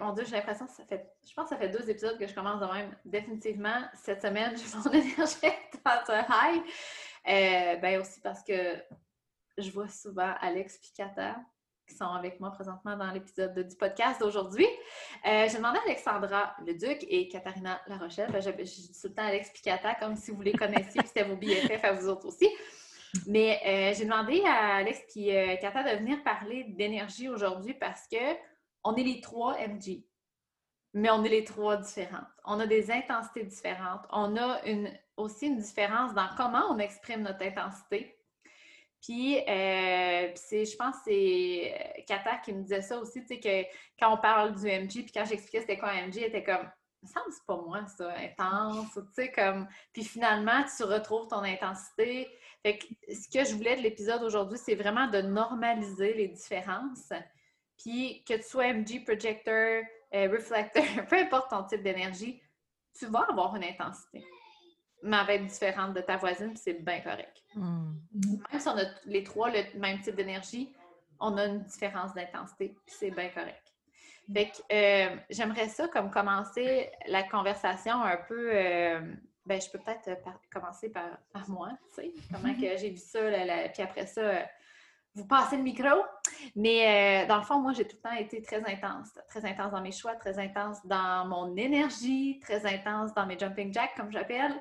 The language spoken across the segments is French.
Mon Dieu, j'ai l'impression que ça fait. Je pense que ça fait deux épisodes que je commence de même. Définitivement, cette semaine, j'ai mon énergie dans un high. Euh, ben aussi parce que je vois souvent Alex et Kata qui sont avec moi présentement dans l'épisode du podcast d'aujourd'hui. Euh, j'ai demandé à Alexandra Leduc et Katharina Larochelle. Ben, je, dis tout le temps Alex Picata comme si vous les connaissiez, puis c'était vos BFF à vous autres aussi. Mais euh, j'ai demandé à Alex et de venir parler d'énergie aujourd'hui parce que on est les trois MG, mais on est les trois différentes. On a des intensités différentes. On a aussi une différence dans comment on exprime notre intensité. Puis, euh, je pense que c'est euh, Kata qui me disait ça aussi, tu sais, que quand on parle du MG, puis quand j'expliquais c'était quoi un MG, elle était comme, me c'est pas moi, ça, intense, tu sais, comme... Puis finalement, tu retrouves ton intensité. Fait que ce que je voulais de l'épisode aujourd'hui, c'est vraiment de normaliser les différences puis que tu sois MG, projector, euh, reflector, peu importe ton type d'énergie, tu vas avoir une intensité. Mais elle va être différente de ta voisine, puis c'est bien correct. Hmm. Même si on a les trois le même type d'énergie, on a une différence d'intensité, puis c'est bien correct. Fait que euh, j'aimerais ça comme commencer la conversation un peu. Euh, ben, je peux peut-être commencer par, moi, tu sais, comment que j'ai vu ça, puis après ça, vous passez le micro. Mais euh, dans le fond, moi, j'ai tout le temps été très intense. Très intense dans mes choix, très intense dans mon énergie, très intense dans mes jumping jacks, comme j'appelle.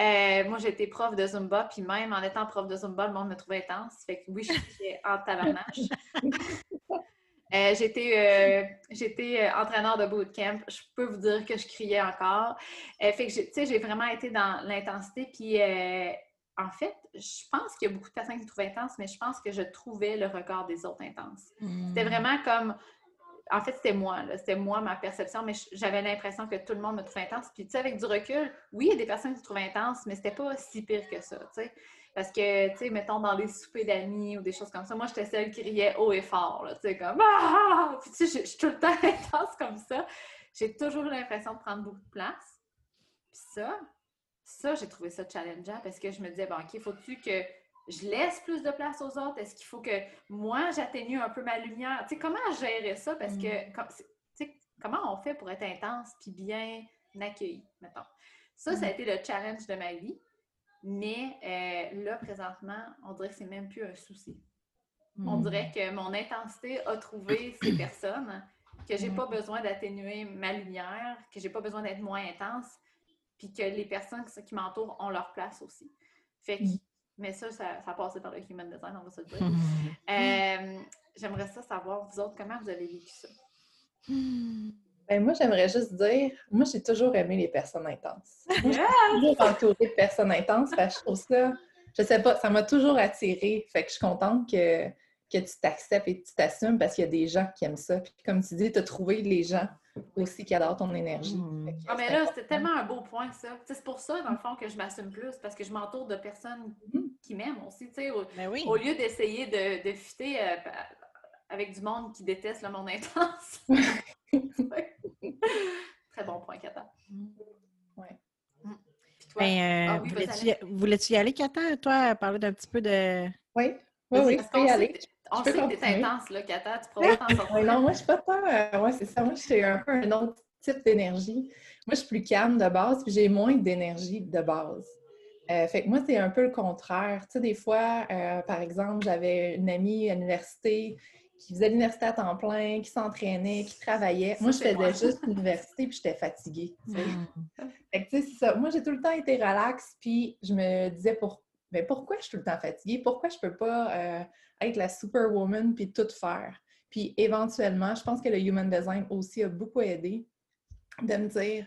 Euh, moi, j'étais prof de Zumba, puis même en étant prof de Zumba, le monde me trouvait intense. Fait que oui, je suis en tabarnache. Euh, j'étais entraîneur de bootcamp. Je peux vous dire que je criais encore. fait que, tu sais, j'ai vraiment été dans l'intensité. Puis en fait, je pense qu'il y a beaucoup de personnes qui trouvent intense, mais je pense que je trouvais le regard des autres intense. C'était hmm. vraiment comme. En fait, c'était moi, c'était moi, ma perception, mais j'avais l'impression que tout le monde me trouvait intense. Puis, tu sais, avec du recul, oui, il y a des personnes qui me trouvent intense, mais c'était pas si pire que ça, tu sais. Parce que, tu sais, mettons dans les soupers d'amis ou des choses comme ça, moi, j'étais celle qui riait haut et fort, tu sais, comme Ah! Puis, tu sais, je suis tout le temps intense comme ça. J'ai toujours l'impression de prendre beaucoup de place. Puis ça, ça, j'ai trouvé ça challengeant parce que je me disais, bon, OK, faut-tu que je laisse plus de place aux autres? Est-ce qu'il faut que moi, j'atténue un peu ma lumière? Tu sais, comment gérer ça? Parce que, mm. tu sais, comment on fait pour être intense puis bien accueilli, mettons? Ça, ça a mm. été le challenge de ma vie. Mais euh, là, présentement, on dirait que c'est même plus un souci. On mm. dirait que mon intensité a trouvé ces personnes, que j'ai pas besoin d'atténuer ma lumière, que j'ai pas besoin d'être moins intense, puis que les personnes qui m'entourent ont leur place aussi. Fait que, mais ça, ça, ça passé par le human design, on va se le dire. Euh, j'aimerais ça savoir, vous autres, comment vous avez vécu ça? Ben, moi, j'aimerais juste dire, moi, j'ai toujours aimé les personnes intenses. Moi, je suis toujours entourée de personnes intenses parce que je trouve ça, je sais pas, ça m'a toujours attirée. Fait que je suis contente que, que tu t'acceptes et que tu t'assumes parce qu'il y a des gens qui aiment ça. Puis comme tu dis, tu as trouvé les gens aussi qui adore ton énergie. Hmm. Ah, mais là, c'était tellement un beau point, ça. C'est pour ça, dans le fond, que je m'assume plus, parce que je m'entoure de personnes hmm. qui m'aiment aussi. Au, ben au, lieu d'essayer de, de fitter euh, avec du monde qui déteste le monde intense. Très bon point, Kata. Hmm. Ouais. Ben, euh, ah voulais-tu y aller, Kata, toi, parler d'un petit peu de. Oui, oui, oui, je peux y aller. On sait que t'es intense, là, Kata. Tu pourrais t'en sortir. non, moi, je suis pas tant. Euh, ouais, c'est ça. Moi, j'ai un peu un autre type d'énergie. Moi, je suis plus calme de base, puis j'ai moins d'énergie de base. Euh, fait que moi, c'est un peu le contraire. Tu sais, des fois, euh, par exemple, j'avais une amie à l'université qui faisait l'université à temps plein, qui s'entraînait, qui travaillait. moi, je faisais juste l'université, puis j'étais fatiguée. Tu sais. Mm. Fait que, tu sais, c'est ça. Moi, j'ai tout le temps été relax, puis je me disais pour... mais pourquoi je suis tout le temps fatiguée? Pourquoi je peux pas être la superwoman puis tout faire. Puis éventuellement, je pense que le human design aussi a beaucoup aidé de me dire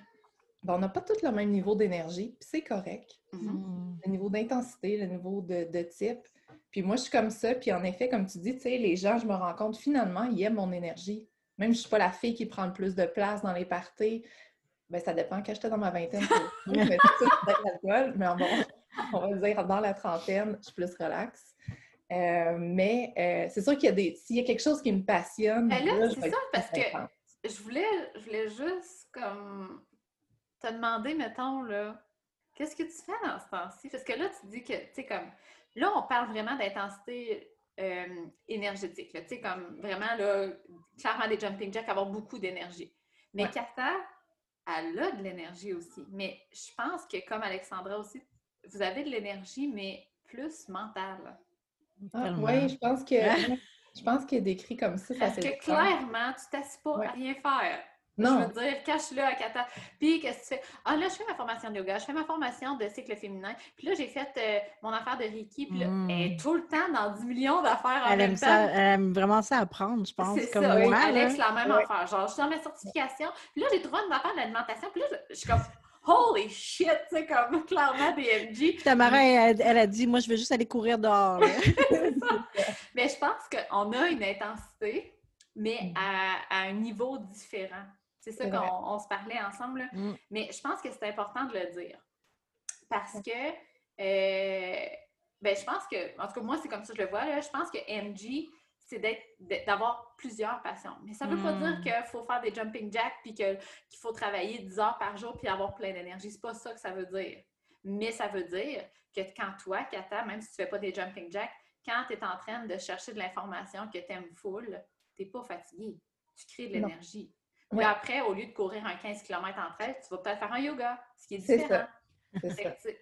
bon, on n'a pas tous le même niveau d'énergie, puis c'est correct. Mm-hmm. Le niveau d'intensité, le niveau de, type. Puis moi, je suis comme ça. Puis en effet, comme tu dis, tu sais, les gens, je me rends compte, finalement, ils aiment mon énergie. Même si je ne suis pas la fille qui prend le plus de place dans les parties, ben ça dépend. Quand j'étais dans ma vingtaine, je mettais tout l'alcool. Mais bon, on va dire, dans la trentaine, je suis plus relax. Euh, mais euh, c'est sûr qu'il y a des. S'il y a quelque chose qui me passionne. Ben là, c'est ça, parce que je voulais, je voulais juste comme te demander, mettons, là, qu'est-ce que tu fais dans ce temps-ci? Parce que là, tu dis que, tu sais, comme. Là, on parle vraiment d'intensité euh, énergétique. Tu sais, comme vraiment, là, clairement des jumping jacks, avoir beaucoup d'énergie. Mais Kata, elle a de l'énergie aussi. Mais je pense que, comme Alexandra aussi, vous avez de l'énergie, mais plus mentale. Ah, oui, je pense que je pense qu'il est décrit comme ça. Parce que clairement, tu t'assis pas à rien faire. Non. Je veux dire, cache-le à Kata. Puis, qu'est-ce que tu fais? Ah, là, je fais ma formation de yoga, je fais ma formation de cycle féminin. Puis là, j'ai fait euh, mon affaire de Reiki. Puis là, elle est hmm. tout le temps dans 10 millions d'affaires en elle même aime temps. Ça, elle aime vraiment ça apprendre, je pense. C'est ça, oui. Alex, la même affaire. Genre, je suis dans ma certification. Puis là, j'ai trouvé une affaire d'alimentation. Puis là, je suis comme holy shit, tu sais, comme clairement des MG. Tamara, elle, elle, a dit, moi, je veux juste aller courir dehors. mais je pense qu'on a une intensité, mais mm. à, un niveau différent. C'est ça qu'on se parlait ensemble. Mm. Mais je pense que c'est important de le dire. Parce que, euh, ben, je pense que, en tout cas, moi, c'est comme ça que je le vois. Là, je pense que MG, c'est d'avoir plusieurs passions. Mais ça ne veut pas dire hmm. qu'il faut faire des jumping jacks puis qu'il faut travailler 10 heures par jour puis avoir plein d'énergie. C'est pas ça que ça veut dire. Mais ça veut dire que quand toi, Kata, même si tu ne fais pas des jumping jacks, quand tu es en train de chercher de l'information que tu aimes full, tu n'es pas fatigué. Tu crées de l'énergie. Puis après, au lieu de courir un 15 km en trail, tu vas peut-être faire un yoga, ce qui est différent.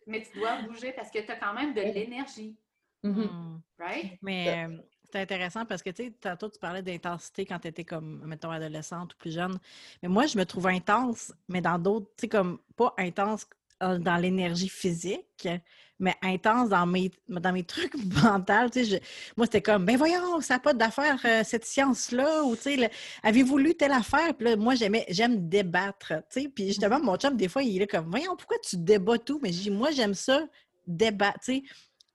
Mais tu dois bouger parce que tu as quand même de l'énergie. Mm-hmm. Right? Mais c'est intéressant parce que, tu sais, tantôt, tu parlais d'intensité quand tu étais comme, mettons, adolescente ou plus jeune. Mais moi, je me trouve intense, mais dans d'autres, tu sais, comme, pas intense euh, dans l'énergie physique, mais intense dans mes, dans mes trucs mentaux. Tu sais, moi, c'était comme, ben voyons, ça n'a pas d'affaire, euh, cette science-là, ou, tu sais, avez-vous lu telle affaire? Puis là, moi, j'aime débattre, tu sais. Puis justement, mon chum, des fois, il est comme, voyons, pourquoi tu débats tout? Mais je dis, moi, j'aime ça, débattre, tu sais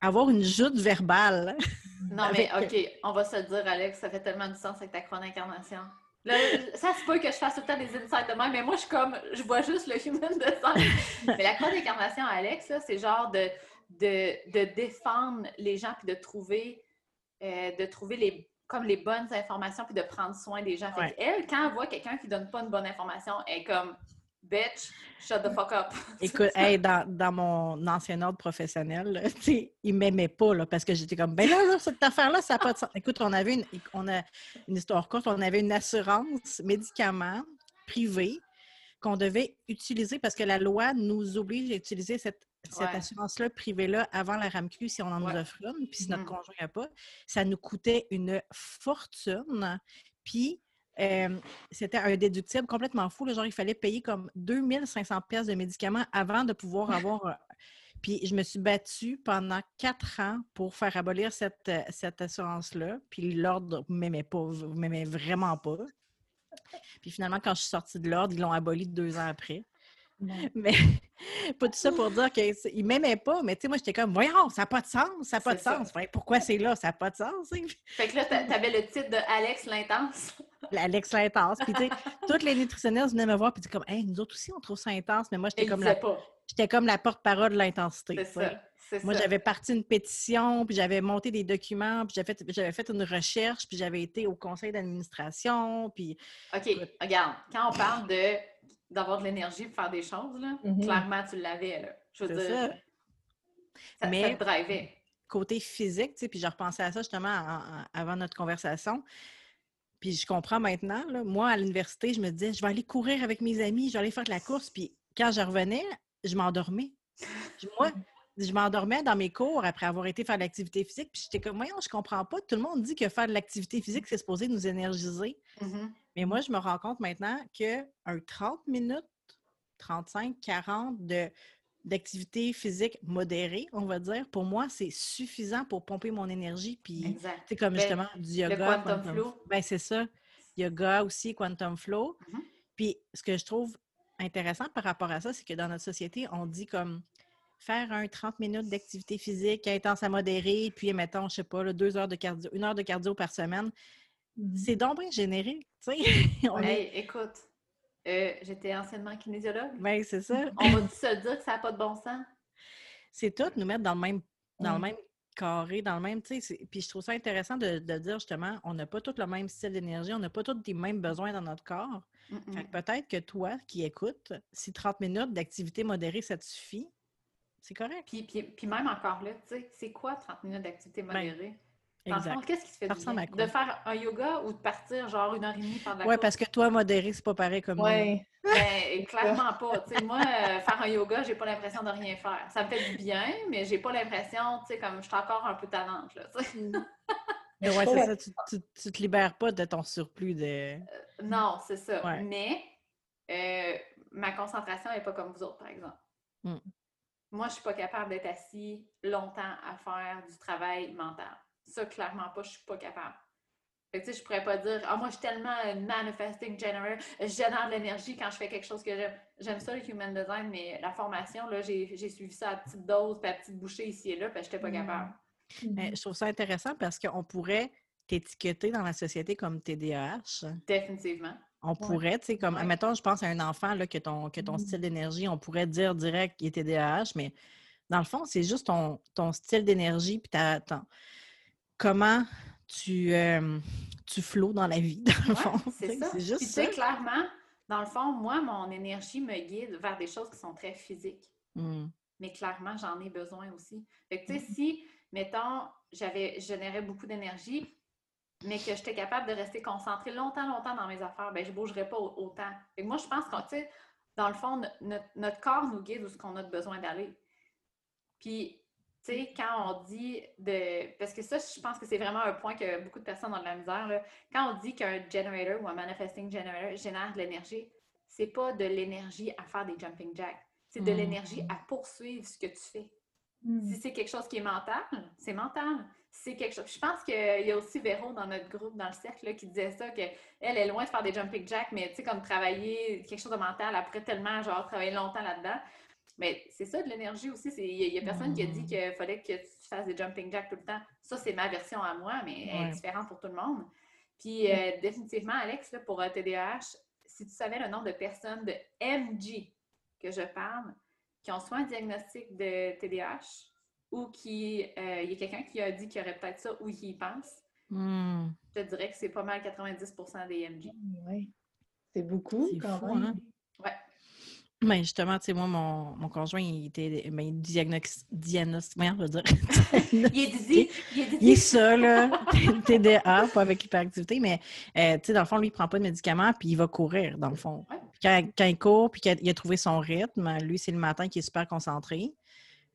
avoir une joute verbale. Non, mais OK, on va se le dire, Alex, ça fait tellement du sens avec ta chrono incarnation. ça se peut que je fasse tout le temps des insights de même, mais moi, je suis comme, je vois juste le human design. mais la chrono incarnation, Alex, c'est genre de, de, défendre les gens puis de trouver, euh, de trouver les, comme les bonnes informations puis de prendre soin des gens. elle, quand elle voit quelqu'un qui donne pas une bonne information, elle est comme, Bitch, shut the fuck up. Écoute, dans, mon ancien ordre professionnel, il ne m'aimait pas là, parce que j'étais comme, ben là, cette affaire-là, ça n'a pas de sens. Écoute, on avait une, on a une histoire courte, on avait une assurance médicaments privée qu'on devait utiliser parce que la loi nous oblige à utiliser cette, assurance-là privée-là avant la RAMQ si on en nous offre une, puis si notre mm-hmm. conjoint n'a pas. Ça nous coûtait une fortune. Puis c'était un déductible complètement fou. genre, il fallait payer comme 2500 pièces de médicaments avant de pouvoir avoir... Puis je me suis battue pendant quatre ans pour faire abolir cette, euh, cette assurance-là. Puis l'ordre ne m'aimait pas, m'aimait vraiment pas. Puis finalement, quand je suis sortie de l'ordre, ils l'ont aboli deux ans après. Mais pas tout ça pour dire qu'il ne m'aimait pas, mais tu sais, moi, j'étais comme, voyons, ça n'a pas de sens, ça n'a pas de sens. pourquoi c'est là? Ça n'a pas de sens. Fait que là, tu avais le titre de Alex l'intense. Alex l'intense. Puis, tu sais, toutes les nutritionnistes venaient me voir, puis disaient comme, hey, nous autres aussi, on trouve ça intense, mais moi, j'étais comme, la... comme la porte-parole de l'intensité. C'est ça. Moi, j'avais parti une pétition, puis j'avais monté des documents, puis j'avais fait, j'avais fait une recherche, puis j'avais été au conseil d'administration, puis... OK, regarde, quand on parle de d'avoir de l'énergie pour faire des choses, là, mm-hmm. clairement, tu l'avais. Là. Je veux dire, ça. Ça, Mais, te drivait. Côté physique, tu sais, puis je repensais à ça justement avant notre conversation. Puis je comprends maintenant, là, moi, à l'université, je me disais, je vais aller courir avec mes amis, je vais aller faire de la course. Puis quand je revenais, je m'endormais. Moi, je m'endormais dans mes cours après avoir été faire de l'activité physique. Puis j'étais comme, voyons, je comprends pas. Tout le monde dit que faire de l'activité physique, c'est supposé nous énergiser. Mm-hmm. Mais moi, je me rends compte maintenant qu'un 30 minutes, 35, 40 de, d'activité physique modérée, on va dire, pour moi, c'est suffisant pour pomper mon énergie. Puis, c'est comme ben, justement du yoga. Le quantum, flow. Ben, c'est ça. Yoga aussi, quantum flow. Mm-hmm. Puis, ce que je trouve intéressant par rapport à ça, c'est que dans notre société, on dit comme faire un 30 minutes d'activité physique intense à modérée, puis mettons, je sais pas, deux heures de cardio, une heure de cardio par semaine. C'est donc bien générique, tu sais. écoute, euh, j'étais anciennement kinésiologue. Oui, c'est ça. On va se dire que ça n'a pas de bon sens. C'est tout nous mettre dans le même, dans le même carré, dans le même, tu sais. Puis je trouve ça intéressant de, dire justement, on n'a pas tous le même style d'énergie, on n'a pas tous les mêmes besoins dans notre corps. Peut-être que toi qui écoutes, si 30 minutes d'activité modérée, ça te suffit, c'est correct. Puis, puis, puis, même encore là, tu sais, c'est quoi 30 minutes d'activité ben, modérée? Dans le Exact. fond, qu'est-ce qui te fait bien? quoi? De faire un yoga ou de partir genre une heure et demie pendant la Ouais, course? parce que toi, modéré, c'est pas pareil comme. Ouais. Ben, clairement pas. Tu sais, moi, euh, faire un yoga, j'ai pas l'impression de rien faire. Ça me fait du bien, mais j'ai pas l'impression, tu sais, comme je suis encore un peu tannante, là, tu sais. Mais ouais, c'est ça, tu, tu, tu te libères pas de ton surplus de. Non, c'est ça. Ouais. Mais euh, ma concentration n'est pas comme vous autres, par exemple. Mm. Moi, je suis pas capable d'être assis longtemps à faire du travail mental. Ça, clairement pas, je suis pas capable. Fait que, tu sais, je pourrais pas dire Ah, moi, je suis tellement manifesting generator, je génère de l'énergie quand je fais quelque chose que j'aime. J'aime ça, le human design, mais la formation, là, j'ai j'ai suivi ça à petite dose, puis à petite bouchée ici et là, puis j'étais pas capable. Mais je trouve ça intéressant parce qu'on pourrait t'étiqueter dans la société comme TDAH. Définitivement. On pourrait, tu sais, comme, Ouais. admettons, je pense à un enfant, là, que ton, que ton Mhm. style d'énergie, on pourrait dire direct qu'il est TDAH, mais dans le fond, c'est juste ton, ton style d'énergie, puis ta- ton- comment tu, euh, tu flots dans la vie, dans le fond. c'est ça. C'est Puis, juste tu ça. sais, clairement, dans le fond, moi, mon énergie me guide vers des choses qui sont très physiques. Mm. Mais clairement, j'en ai besoin aussi. Fait que, tu sais, Mm-hmm. si, mettons, j'avais, je générais beaucoup d'énergie, mais que j'étais capable de rester concentrée longtemps, longtemps dans mes affaires, ben je ne bougerais pas au- autant. Que moi, je pense sais, dans le fond, no- notre, notre corps nous guide où ce qu'on a besoin d'aller. Puis, tu sais, quand on dit de. Parce que ça, je pense que c'est vraiment un point que beaucoup de personnes ont de la misère. là. Quand on dit qu'un generator ou un manifesting generator génère de l'énergie, c'est pas de l'énergie à faire des jumping jacks. C'est de Mm. l'énergie à poursuivre ce que tu fais. Mm. Si c'est quelque chose qui est mental, c'est mental. C'est quelque chose. Je pense qu'il y a aussi Véro dans notre groupe, dans le cercle, là, qui disait ça, qu'elle est loin de faire des jumping jacks, mais tu sais, comme travailler quelque chose de mental, après tellement, genre, travailler longtemps là-dedans. Mais c'est ça de l'énergie aussi. Il n'y a, personne qui a dit Mm. qu'il fallait que tu fasses des jumping jacks tout le temps. Ça, c'est ma version à moi, mais elle est différente pour tout le monde. Puis, euh, définitivement, Alex, là, pour euh, TDAH, si tu savais le nombre de personnes de MG que je parle, qui ont soit un diagnostic de TDAH ou qui euh, il y a quelqu'un qui a dit qu'il y aurait peut-être ça ou qui y pense, Mm. je te dirais que c'est pas mal 90 des MG. Ouais. C'est beaucoup quand fou, même. hein? Ouais. Mais justement, tu sais, moi, mon, mon conjoint, il était ben, il diagnos- diagnos- voyons, je veux dire. Il est dizzy, il est Il est ça, là, TDA, pas avec hyperactivité, mais euh, tu sais, dans le fond, lui, il prend pas de médicaments, puis il va courir, dans le fond. Ouais. Quand, quand il court, puis qu'il a, il a trouvé son rythme, lui, c'est le matin qui est super concentré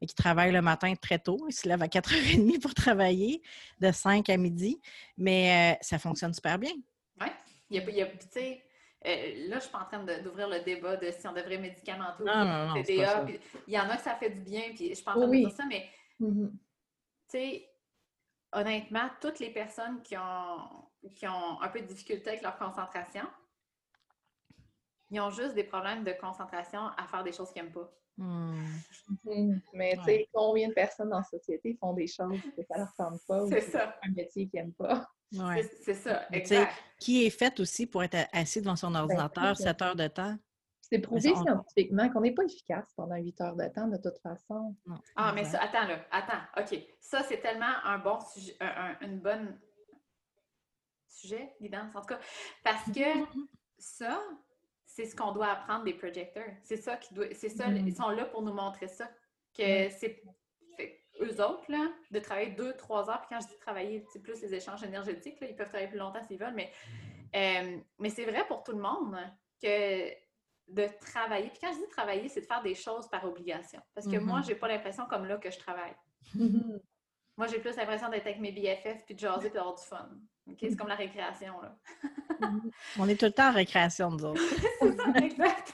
et qui travaille le matin très tôt. Il se lève à 4h30 pour travailler, de 5 à midi, mais euh, ça fonctionne super bien. Ouais. Il y a, il y a- puis tu sais, euh, là, je suis pas en train d'ouvrir le débat de si on devrait médicamenter ou Non, pas non, non, c'est pas TDA. Il y en a que ça fait du bien, puis je suis pas en train Oui. de dire ça, mais Mhm. tu sais, honnêtement, toutes les personnes qui ont, qui ont un peu de difficulté avec leur concentration, ils ont juste des problèmes de concentration à faire des choses qu'ils n'aiment pas. Hmm. Mhm. Mais tu sais, combien de personnes dans la société font des choses que ça leur tente pas ou C'est ça. un métier qu'ils n'aiment pas? Ouais. C'est- C'est ça, Mais tu sais, exact. Qui est fait aussi pour être assis devant son ordinateur c'est 7 heures de temps? C'est prouvé on- scientifiquement qu'on n'est pas efficace pendant huit heures de temps de toute façon. Non, Ah, mais ça, attends là, attends, OK. Ça, c'est tellement un bon sujet, un, un- une bonne sujet, guidance, en tout cas, parce que ça, c'est ce qu'on doit apprendre des projecteurs. C'est ça qui doit, c'est ça, Mhm. ils sont là pour nous montrer ça. Que Ouais. c'est, eux autres, là, de travailler deux, trois heures, puis quand je dis travailler, c'est plus les échanges énergétiques, là, ils peuvent travailler plus longtemps s'ils veulent, mais, euh, mais c'est vrai pour tout le monde que de travailler, puis quand je dis travailler, c'est de faire des choses par obligation. Parce que Mhm. moi, j'ai pas l'impression comme là que je travaille. Moi, j'ai plus l'impression d'être avec mes BFF puis de jaser puis d'avoir du fun. C'est comme la récréation, là. On est tout le temps en récréation, nous autres. C'est ça, exact.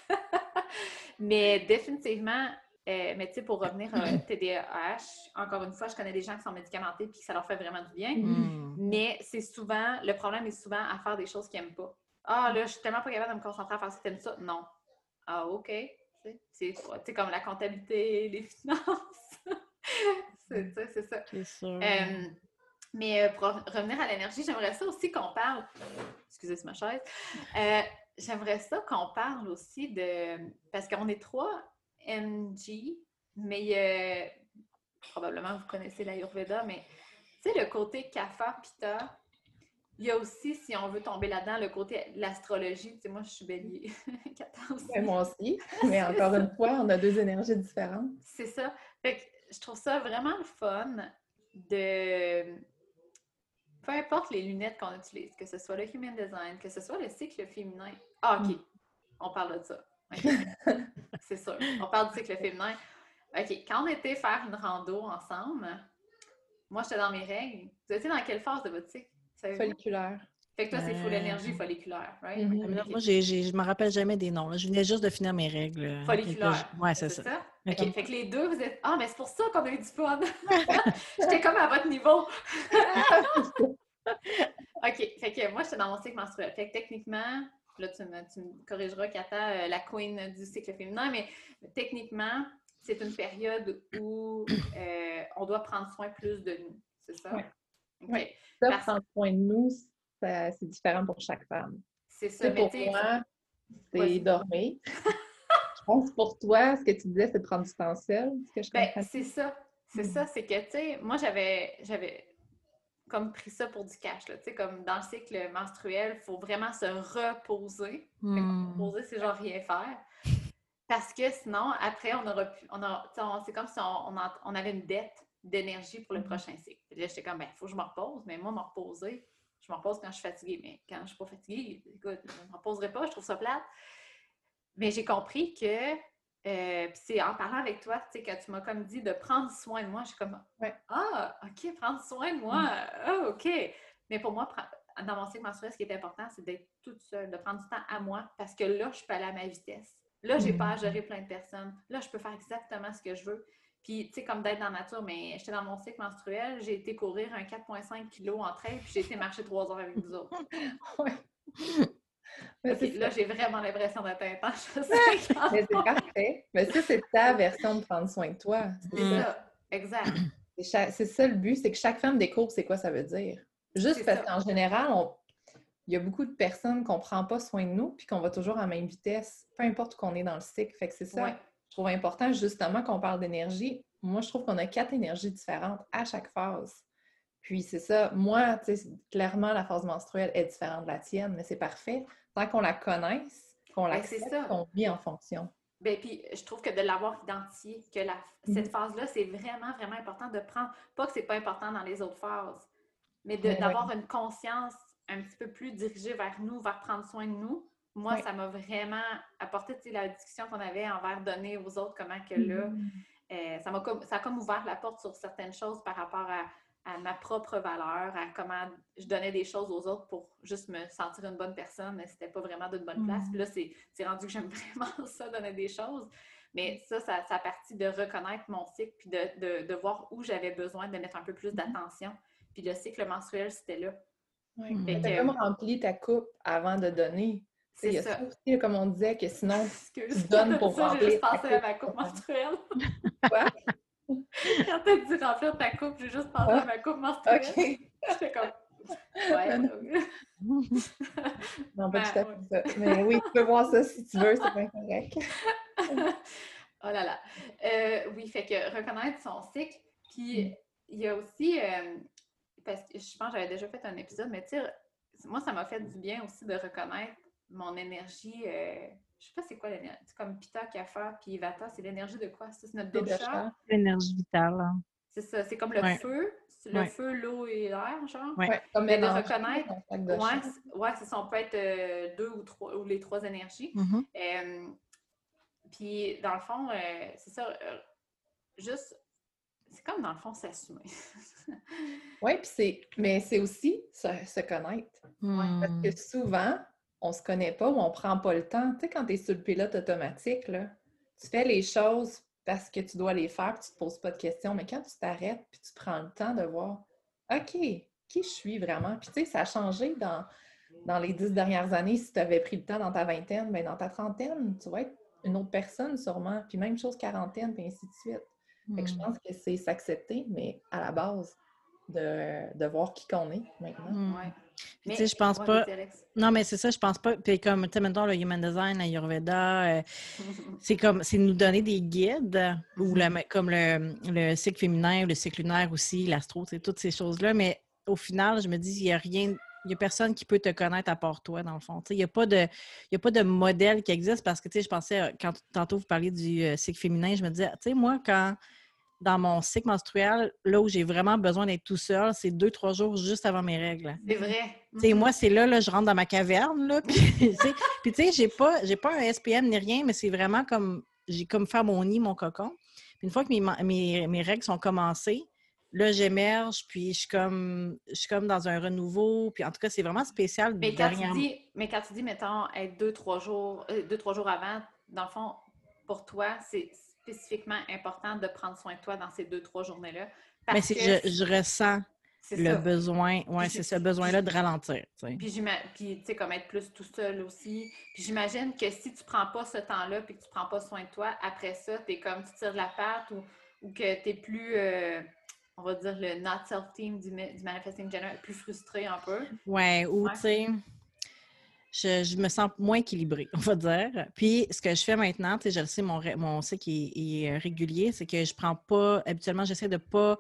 mais définitivement, euh, mais tu sais, pour revenir à TDAH, encore une fois, je connais des gens qui sont médicamentés puis que ça leur fait vraiment du bien. Hmm. Mais c'est souvent, le problème est souvent à faire des choses qu'ils n'aiment pas. Ah, là, je suis tellement pas capable de me concentrer à faire ça, t'aimes ça? Non. Ah, OK. C'est comme la comptabilité, les finances. c'est ça. C'est sûr. Euh, mais euh, pour revenir à l'énergie, j'aimerais ça aussi qu'on parle. Excusez, c'est ma chaise. Euh, j'aimerais ça qu'on parle aussi de. Parce qu'on est trois NG, mais euh, probablement vous connaissez l'Ayurveda, mais tu sais, le côté Kapha Pitta, il y a aussi, si on veut tomber là-dedans, le côté de l'astrologie. Tu sais, moi, je suis bélier. Kata aussi. Ouais, moi aussi. Mais encore une fois, on a deux énergies différentes. C'est ça. Fait que je trouve ça vraiment le fun de peu importe les lunettes qu'on utilise, que ce soit le human design, que ce soit le cycle féminin. Ah, OK. On parle de ça. c'est sûr. On parle du cycle féminin. OK. Quand on était faire une rando ensemble, moi, j'étais dans mes règles. Vous étiez dans quelle phase de votre cycle? Folliculaire. Fait que toi, c'est full Euh, énergie folliculaire, right? Mhm. Ok. Moi, je me rappelle jamais des noms. là. Je venais juste de finir mes règles. euh, Folliculaire. Ouais, c'est ça. OK. Fait que les deux, vous êtes. Ah, mais c'est pour ça qu'on a eu du fun. J'étais comme à votre niveau. OK. Fait que moi, j'étais dans mon cycle menstruel. Fait que techniquement, là, tu me, tu me corrigeras, Kata, euh, la queen du cycle féminin, mais techniquement, c'est une période où euh, on doit prendre soin plus de nous. C'est ça? Ouais. OK. Ouais. Ça, Parce- prendre soin de nous, c'est différent pour chaque femme. C'est ça. Mais pour moi, c'est dormir. Pense pour toi, ce que tu disais, c'est de prendre du temps seul. ce Ben, c'est ça. C'est Mhm. ça, c'est que, tu sais, moi, j'avais, j'avais comme pris ça pour du cash. Tu sais, comme dans le cycle menstruel, il faut vraiment se reposer. Hmm. Reposer, c'est genre rien faire. Parce que sinon, après, on aura pu, on c'est comme si on, on en- on avait une dette d'énergie pour le Mhm. prochain cycle. Puis là, j'étais comme, ben, il faut que je me repose. Mais moi, me reposer, je me repose quand je suis fatiguée. Mais quand je suis pas fatiguée, écoute, je me reposerai pas, je trouve ça plate. Mais j'ai compris que, euh, puis c'est en parlant avec toi, tu sais, que tu m'as comme dit de prendre soin de moi, je suis comme, Ouais. ah, OK, prendre soin de moi, ah, OK. Mais pour moi, dans mon cycle menstruel, ce qui est important, c'est d'être toute seule, de prendre du temps à moi, parce que là, je peux aller à ma vitesse. Là, j'ai pas à gérer plein de personnes. Là, je peux faire exactement ce que je veux. Puis, tu sais, comme d'être dans la nature, mais j'étais dans mon cycle menstruel, j'ai été courir un 4,5 kg en train, puis j'ai été marcher trois heures avec vous autres. Ouais. Là, j'ai vraiment l'impression d'être intense. Mais c'est parfait. Mais ça, c'est ta version de prendre soin de toi. C'est ça. exact. C'est ça le but, c'est que chaque femme découvre c'est quoi ça veut dire. Juste parce qu'en général, on- il y a beaucoup de personnes qu'on ne prend pas soin de nous puis qu'on va toujours à la même vitesse, peu importe où qu'on est dans le cycle. Fait que c'est ça, Ouais. je trouve important justement qu'on parle d'énergie. Moi, je trouve qu'on a quatre énergies différentes à chaque phase. Puis c'est ça, moi, clairement, la phase menstruelle est différente de la tienne, mais c'est parfait. Tant qu'on la connaisse, qu'on Ben, l'accepte, qu'on vit en fonction. Ben, puis je trouve que de l'avoir identifié, que la, cette Mhm. phase-là, c'est vraiment, vraiment important de prendre. Pas que c'est pas important dans les autres phases, mais d'avoir une conscience un petit peu plus dirigée vers nous, vers prendre soin de nous. Moi, ça m'a vraiment apporté, tu sais, la discussion qu'on avait envers donner aux autres, comment que là, Mhm. euh, ça m'a comme, ça a comme ouvert la porte sur certaines choses par rapport à, à ma propre valeur, à comment je donnais des choses aux autres pour juste me sentir une bonne personne, mais c'était pas vraiment d'une bonne place. Mhm. Puis là, c'est rendu que j'aime vraiment ça, donner des choses. Mais ça, ça, ça a parti de reconnaître mon cycle, puis de, de, de voir où j'avais besoin de mettre un peu plus Mhm. d'attention. Puis le cycle menstruel, c'était là. Mm. Fait que- comme rempli ta coupe avant de donner. C'est ça. ça aussi, comme on disait, que sinon, Excuse. Tu donnes pour ça, j'ai remplir juste ta pensé à ma coupe menstruelle. Quand t'as dit remplir ta coupe, j'ai juste pensé à ma coupe menstruelle. OK. J'étais comme. Ouais. Non, Non, pas Ben, tout à fait ça. Mais oui, tu peux voir ça si tu veux, c'est bien correct. oh là là. Euh, oui, fait que reconnaître son cycle. Puis il y a aussi, euh, parce que je pense que j'avais déjà fait un épisode, mais tu sais, moi, ça m'a fait du bien aussi de reconnaître mon énergie. euh, je sais pas c'est quoi l'énergie. C'est comme Pita, Kapha, puis Vata, c'est l'énergie de quoi? C'est notre dosha? L'énergie vitale. hein. C'est ça, c'est comme le Ouais. feu, c'est le Ouais. feu, l'eau et l'air, genre. Ouais. Comme Mais de reconnaître, Ouais, ouais, c'est ça. On peut être euh, deux ou trois, ou les trois énergies. Mhm. Euh, puis, dans le fond, euh, c'est ça, euh, juste, c'est comme dans le fond s'assumer. Oui, puis c'est, mais c'est aussi se, se connaître. Parce Hmm. que souvent, on se connaît pas ou on prend pas le temps. Tu sais, quand tu es sur le pilote automatique, là, tu fais les choses parce que tu dois les faire, puis tu te poses pas de questions. Mais quand tu t'arrêtes, puis tu prends le temps de voir, OK, qui je suis vraiment? Puis tu sais, ça a changé dans, dans les dix dernières années. Si tu avais pris le temps dans ta vingtaine, bien dans ta trentaine, tu vas être une autre personne sûrement. Puis même chose quarantaine, puis ainsi de suite. Fait que je Hmm. pense que c'est s'accepter, mais à la base, de, de voir qui qu'on est maintenant. Hmm. Ouais. Tu sais, je pense pas-. Non, mais c'est ça, je pense pas. Puis comme, tu sais, mettons, le Human Design, l'Ayurveda, euh, c'est comme, c'est nous donner des guides, ou Mhm. la- comme le, le cycle féminin, le cycle lunaire aussi, l'astro, sais, toutes ces choses-là. Mais au final, je me dis, il n'y a rien, il n'y a personne qui peut te connaître à part toi, dans le fond. Il n'y a, pas de- il y a pas de modèle qui existe parce que, tu sais, je pensais, euh, quand tantôt vous parliez du euh, cycle féminin, je me disais, tu sais, moi, quand dans mon cycle menstruel, là où j'ai vraiment besoin d'être tout seul, c'est deux, trois jours juste avant mes règles. C'est vrai. Tu sais, Mhm. moi, c'est là, là, je rentre dans ma caverne, là, puis, tu sais, j'ai pas, j'ai pas un SPM ni rien, mais c'est vraiment comme, j'ai comme faire mon nid, mon cocon. Puis une fois que mes, mes, mes règles sont commencées, là, j'émerge, puis je suis comme, je suis comme dans un renouveau, puis en tout cas, c'est vraiment spécial. Mais quand, tu dis, mais quand tu dis, mettons, être deux, trois jours, euh, deux, trois jours avant, dans le fond, pour toi, c'est spécifiquement important de prendre soin de toi dans ces deux, trois journées-là. Mais que je, je ressens le ça. besoin, ouais, c'est ce besoin-là de ralentir. Puis, tu sais, comme être plus tout seul aussi. Puis j'imagine que si tu prends pas ce temps-là puis que tu prends pas soin de toi, après ça, tu es comme, tu tires la patte ou, ou que tu es plus, euh, on va dire, le not self-team du, du Manifesting General, plus frustré un peu. Ouais, ou Ouais. tu sais, je, je me sens moins équilibrée, on va dire. Puis ce que je fais maintenant, tu sais, je le sais, mon, mon cycle est, est, euh, régulier, c'est que je prends pas, habituellement, j'essaie de pas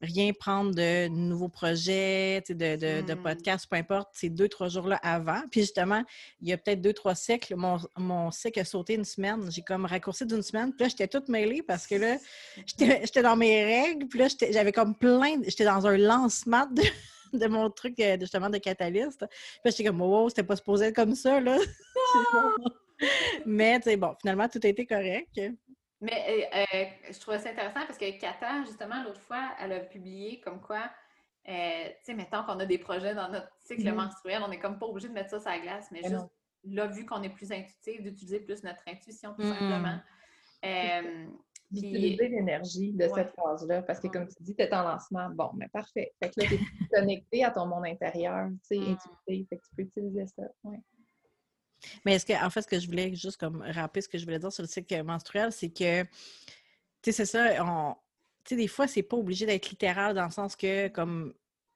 rien prendre de nouveaux projets, de, de, de Hmm. podcasts, peu importe, ces deux, trois jours-là avant. Puis justement, il y a peut-être deux, trois cycles. Mon, mon cycle a sauté une semaine. J'ai comme raccourci d'une semaine. Puis là, j'étais toute mêlée parce que là, j'étais dans mes règles. Puis là, j'avais comme plein. J'étais dans un lancement de, de mon truc, euh, justement, de catalyste. Puis j'étais comme, wow, c'était pas supposé être comme ça, là. Mais, tu sais, bon, finalement, tout a été correct. Mais euh, euh, je trouvais ça intéressant parce que Kata, justement, l'autre fois, elle a publié comme quoi, euh, tu sais, mettons qu'on a des projets dans notre cycle Mhm. menstruel, on n'est comme pas obligé de mettre ça sur la glace, mais Mais juste non. là, vu qu'on est plus intuitif, d'utiliser plus notre intuition, tout simplement. Euh, D'utiliser l'énergie de Ouais. cette phase-là. Parce que, Ouais. comme tu dis, tu es en lancement. Bon, mais parfait. Fait que là, tu es connecté à ton monde intérieur, tu sais, Mm. intuitif. Fait que tu peux utiliser ça. Ouais. Mais est-ce que, en fait, ce que je voulais juste comme rappeler ce que je voulais dire sur le cycle menstruel, c'est que, tu sais, c'est ça, on, tu sais, des fois, c'est pas obligé d'être littéral dans le sens que, comme,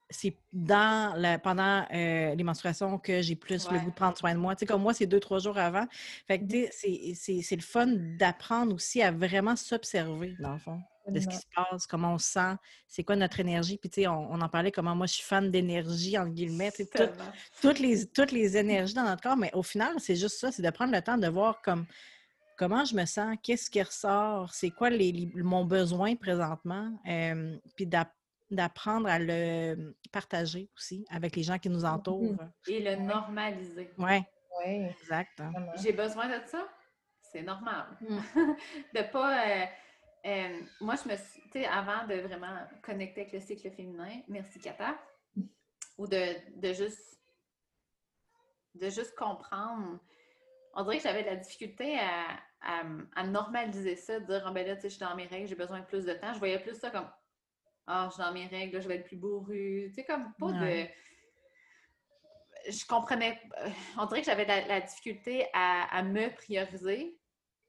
c'est dans la, pendant euh, les menstruations que j'ai plus le goût de prendre soin de moi. Tu sais, comme moi, c'est deux, trois jours avant. Fait que, sais, c'est- c'est c'est le fun d'apprendre aussi à vraiment s'observer, dans le fond, de ce qui se passe, comment on se sent, c'est quoi notre énergie. Puis, tu sais, on, on en parlait, comment moi, je suis fan d'énergie, entre guillemets, tu sais, tout- Tellement. toutes les, toutes les énergies dans notre corps, mais au final, c'est juste ça, c'est de prendre le temps de voir comme comment je me sens, qu'est-ce qui ressort, c'est quoi les, les- mon besoin présentement, euh, puis d'apprendre à le partager aussi avec les gens qui nous entourent. Et le normaliser. Oui, Oui, exact. hein. J'ai besoin de ça, c'est normal. Mm. de pas. euh, euh, moi, je me suis. Tu sais, avant de vraiment connecter avec le cycle féminin, merci Kata, ou de, de juste. de juste comprendre. On dirait que j'avais de la difficulté à, à, à normaliser ça, de dire, ah ben là, tu sais, je suis dans mes règles, j'ai besoin de plus de temps. Je voyais plus ça comme, ah, je suis dans mes règles, là, je vais être plus bourrue. Tu sais, comme pas Ouais. de je comprenais. euh, On dirait que j'avais de la, la difficulté à, à me prioriser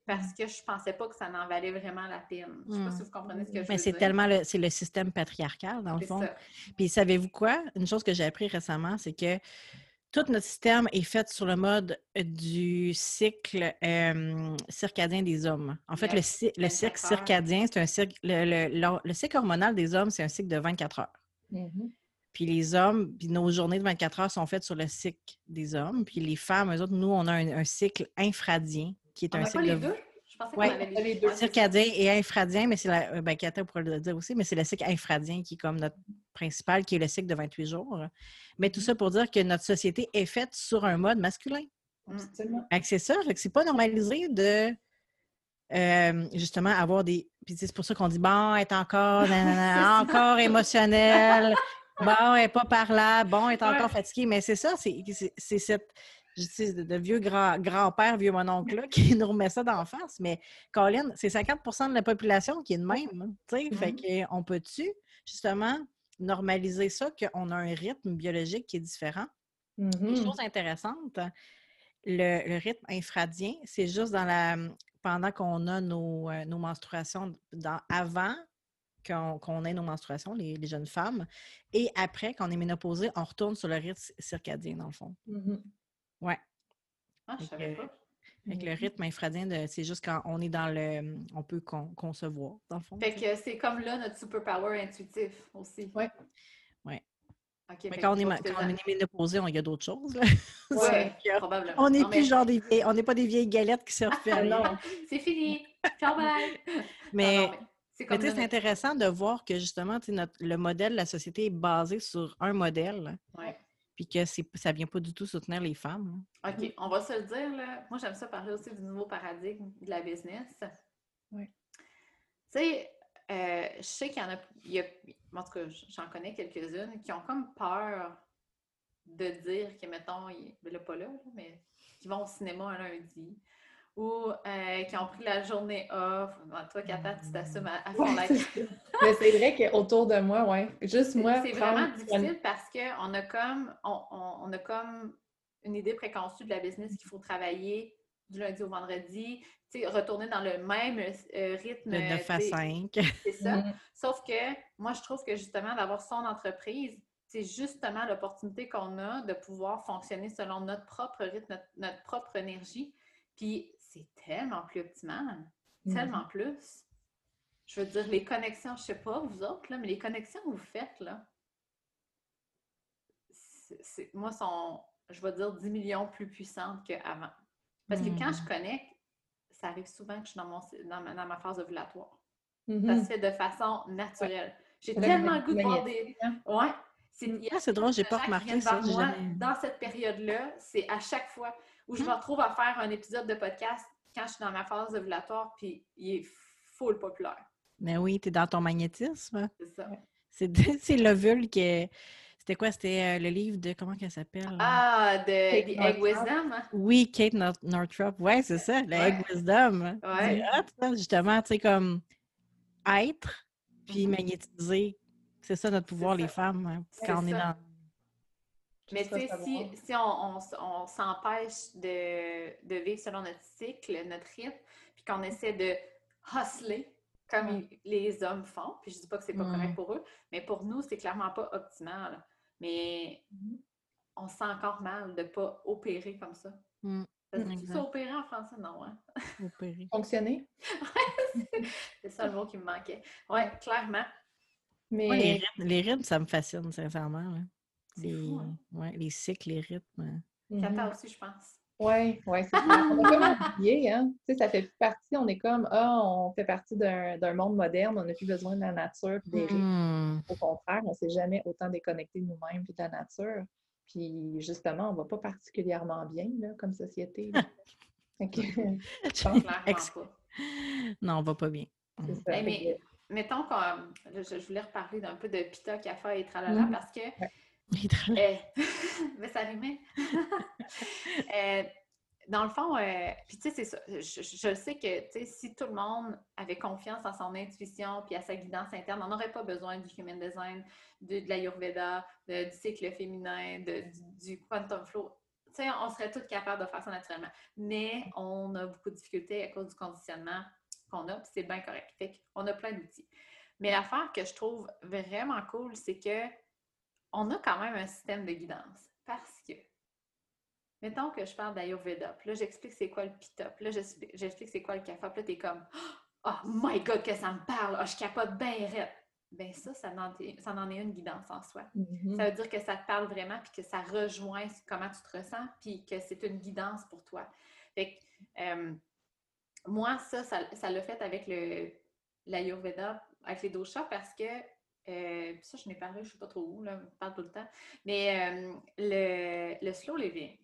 parce que je pensais pas que ça n'en valait vraiment la peine. Je sais pas Mm. si vous comprenez ce que je Mais veux c'est dire. tellement le, c'est le système patriarcal, dans le C'est fond. ça. Puis savez-vous quoi? Une chose que j'ai appris récemment, c'est que tout notre système est fait sur le mode du cycle euh, circadien des hommes. En fait, le, Yes, le 24 cycle circadien, c'est un cycle. Le, le- le- le cycle hormonal des hommes, c'est un cycle de 24 heures. Mhm. Puis les hommes, puis nos journées de 24 heures sont faites sur le cycle des hommes. Puis les femmes, eux autres, nous, on a un, un cycle infradien, qui est On un pas cycle les de deux? Ouais, avait les, les deux. Circadien et infradien, mais c'est la. euh, Ben, Kata pourrait le dire aussi, mais c'est le cycle infradien qui est comme notre principal, qui est le cycle de 28 jours. Mais tout ça pour dire que notre société est faite sur un mode masculin. Absolument. Fait que c'est ça, fait que c'est pas normalisé de euh, justement avoir des. Puis c'est pour ça qu'on dit bon, être encore, nanana, encore émotionnel, bon, elle est pas parlable, bon, elle est encore Ouais. fatiguée. Mais c'est ça, c'est c'est- c'est cette. Sais, de, de vieux grand- grand-père, vieux mononcle qui nous remet ça d'en face. Mais Colin, c'est 50% de la population qui est de même. tu sais. Fait Mm-hmm. qu'on peut-tu, justement, normaliser ça, qu'on a un rythme biologique qui est différent? Une Mhm. chose intéressante, le, le rythme infradien, c'est juste dans la pendant qu'on a nos, euh, nos menstruations, dans, avant qu'on ait nos menstruations, les, les jeunes femmes, et après, qu'on est ménopausée, on retourne sur le rythme circadien, dans le fond. Mhm. Ouais. Ah, je savais pas. Avec le rythme infradien, de- c'est juste quand on est dans le. On peut con- concevoir, dans le fond. Fait que c'est comme là notre superpower intuitif aussi. Ouais. Ouais. OK. Mais quand on, est, quand on est ménopausé, on- il y a d'autres choses. là. Que probablement. on n'est plus mais- genre des vieilles, on n'est pas des vieilles galettes qui se Ah, refait. non. C'est fini. Ciao, bye. Mais Non, non, mais C'est notre- intéressant de voir que justement, notre- le modèle de la société est basé sur un modèle, Ouais. Puis que c'est, ça vient pas du tout soutenir les femmes. là. OK, on va se le dire, là. Moi, j'aime ça parler aussi du nouveau paradigme de la business. Ouais. Tu sais, euh, je sais qu'il y en a, il y a- en tout cas, j'en connais quelques-unes qui ont comme peur de dire que, mettons, ils, ben là, pas là, là, mais qui vont au cinéma un lundi ou euh, qui ont pris la journée off. Bon, toi, Kata, tu t'assumes à, à fond Ouais. Mais c'est vrai qu'autour de moi, ouais. Juste moi. c'est vraiment difficile parce qu'on a comme on, on- on a comme une idée préconçue de la business qu'il faut travailler du lundi au vendredi, retourner dans le même euh, rythme. De 9 à tu sais, 5. C'est ça. Mm. Sauf que moi, je trouve que justement, d'avoir son entreprise, c'est justement l'opportunité qu'on a de pouvoir fonctionner selon notre propre rythme, notre, notre propre énergie. Puis c'est tellement plus optimal. Mhm. Tellement plus. Je veux dire, les connexions, je sais pas, vous autres, là, mais les connexions que vous faites, là, moi, sont, je vais dire, 10 millions plus puissantes qu'avant. Parce que quand je Mhm. connecte, ça arrive souvent que je suis dans, mon, dans, ma, dans ma phase ovulatoire. Mhm. Ça se fait de façon naturelle. J'ai tellement le goût de voir des. Ouais. C'est a Ah, drôle, j'ai pas remarqué ça, moi jamais- Dans cette période-là, c'est à chaque fois où je me Hmm. retrouve à faire un épisode de podcast quand je suis dans ma phase ovulatoire, puis il est full populaire. Mais oui, tu es dans ton magnétisme. C'est ça. C'est, l'ovule qui est- C'était quoi? C'était euh, le livre de. Comment qu'elle s'appelle? Ah, de The Egg. Wisdom. hein? Oui, Kate Nor- Northrup. Ouais, c'est ça, le. Egg Wisdom. Ça, justement, tu sais, comme être, puis Mhm. magnétiser. C'est ça notre pouvoir, ça. les femmes, hein, quand on est dans. Mais tu sais, si, si on, on s'empêche de, de vivre selon notre cycle, notre rythme, puis qu'on essaie de hustler comme ils- les hommes font, puis je dis pas que c'est pas Mm. correct pour eux, mais pour nous, c'est clairement pas optimal. Mais Mhm. on se sent encore mal de pas opérer comme ça. Mm, Ça se dit exact. ça opérer en français? Non, hein? opérer. Fonctionner? C'est ça le mot qui me manquait. Oui, clairement. Mais Ouais, les, rythmes, les rythmes, ça me fascine, sincèrement. là. C'est Les, fou, hein? ouais, les cycles, les rythmes. Mhm. Kata aussi, je pense. Oui, ouais, c'est ça. On a comme oublié, hein. Tu sais, ça fait plus partie, on est comme, ah, on fait partie d'un d'un monde moderne, on n'a plus besoin de la nature et des rythmes. Hmm. Au contraire, on ne s'est jamais autant déconnecté de nous-mêmes et de la nature. Puis justement, on ne va pas particulièrement bien là, comme société. là. Pas. Non, on va pas bien. c'est Hmm. ça. Mais mettons qu'on. Je, je voulais reparler d'un peu de pita, café et tralala Mhm. parce que. Euh, mais ça rimait. Euh, dans le fond, euh, puis tu sais, c'est ça. Je, sais que si tout le monde avait confiance en son intuition puis à sa guidance interne, on n'aurait pas besoin du human design, de, de l'ayurveda, du cycle féminin, du, quantum flow. Tu sais, on serait tous capables de faire ça naturellement. Mais on a beaucoup de difficultés à cause du conditionnement qu'on a, puis c'est bien correct. Fait qu'on a plein d'outils. Mais l'affaire que je trouve vraiment cool, c'est que on a quand même un système de guidance. Parce que, mettons que je parle d'Ayurveda, puis là, j'explique c'est quoi le Pitta, puis là, j'explique c'est quoi le Kapha, puis là, t'es comme « Oh my God, que ça me parle! Ah, je capote bien raide! » Ben ça, ça en, est, ça en est une guidance en soi. Mhm. Ça veut dire que ça te parle vraiment, puis que ça rejoint comment tu te ressens, puis que c'est une guidance pour toi. Fait que, euh, moi, ça, ça ça l'a fait avec le l'Ayurveda, avec les doshas, parce que, euh, ça, je n'ai parlé, je ne sais pas trop où, là, je parle tout le temps, mais euh, le, le slow living,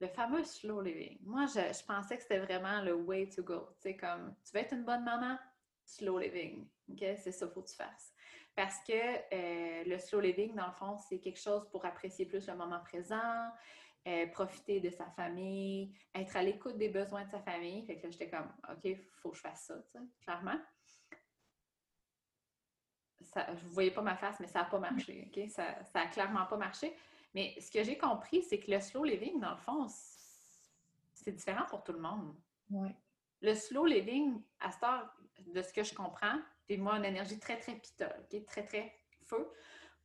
le fameux slow living, moi, je, je pensais que c'était vraiment le way to go. Tu sais, comme, tu veux être une bonne maman? Slow living, OK? C'est ça qu'il faut que tu fasses. Parce que euh, le slow living, dans le fond, c'est quelque chose pour apprécier plus le moment présent, profiter de sa famille, être à l'écoute des besoins de sa famille. Fait que j'étais comme, OK, il faut que je fasse ça, clairement. Ça, vous ne voyez pas ma face, mais ça n'a pas marché, OK? Ça n'a clairement pas marché. Mais ce que j'ai compris, c'est que le slow living, dans le fond, c'est différent pour tout le monde. Ouais. Le slow living, à cette heure, de ce que je comprends, puis moi, une énergie très, très pita, OK? très, très feu.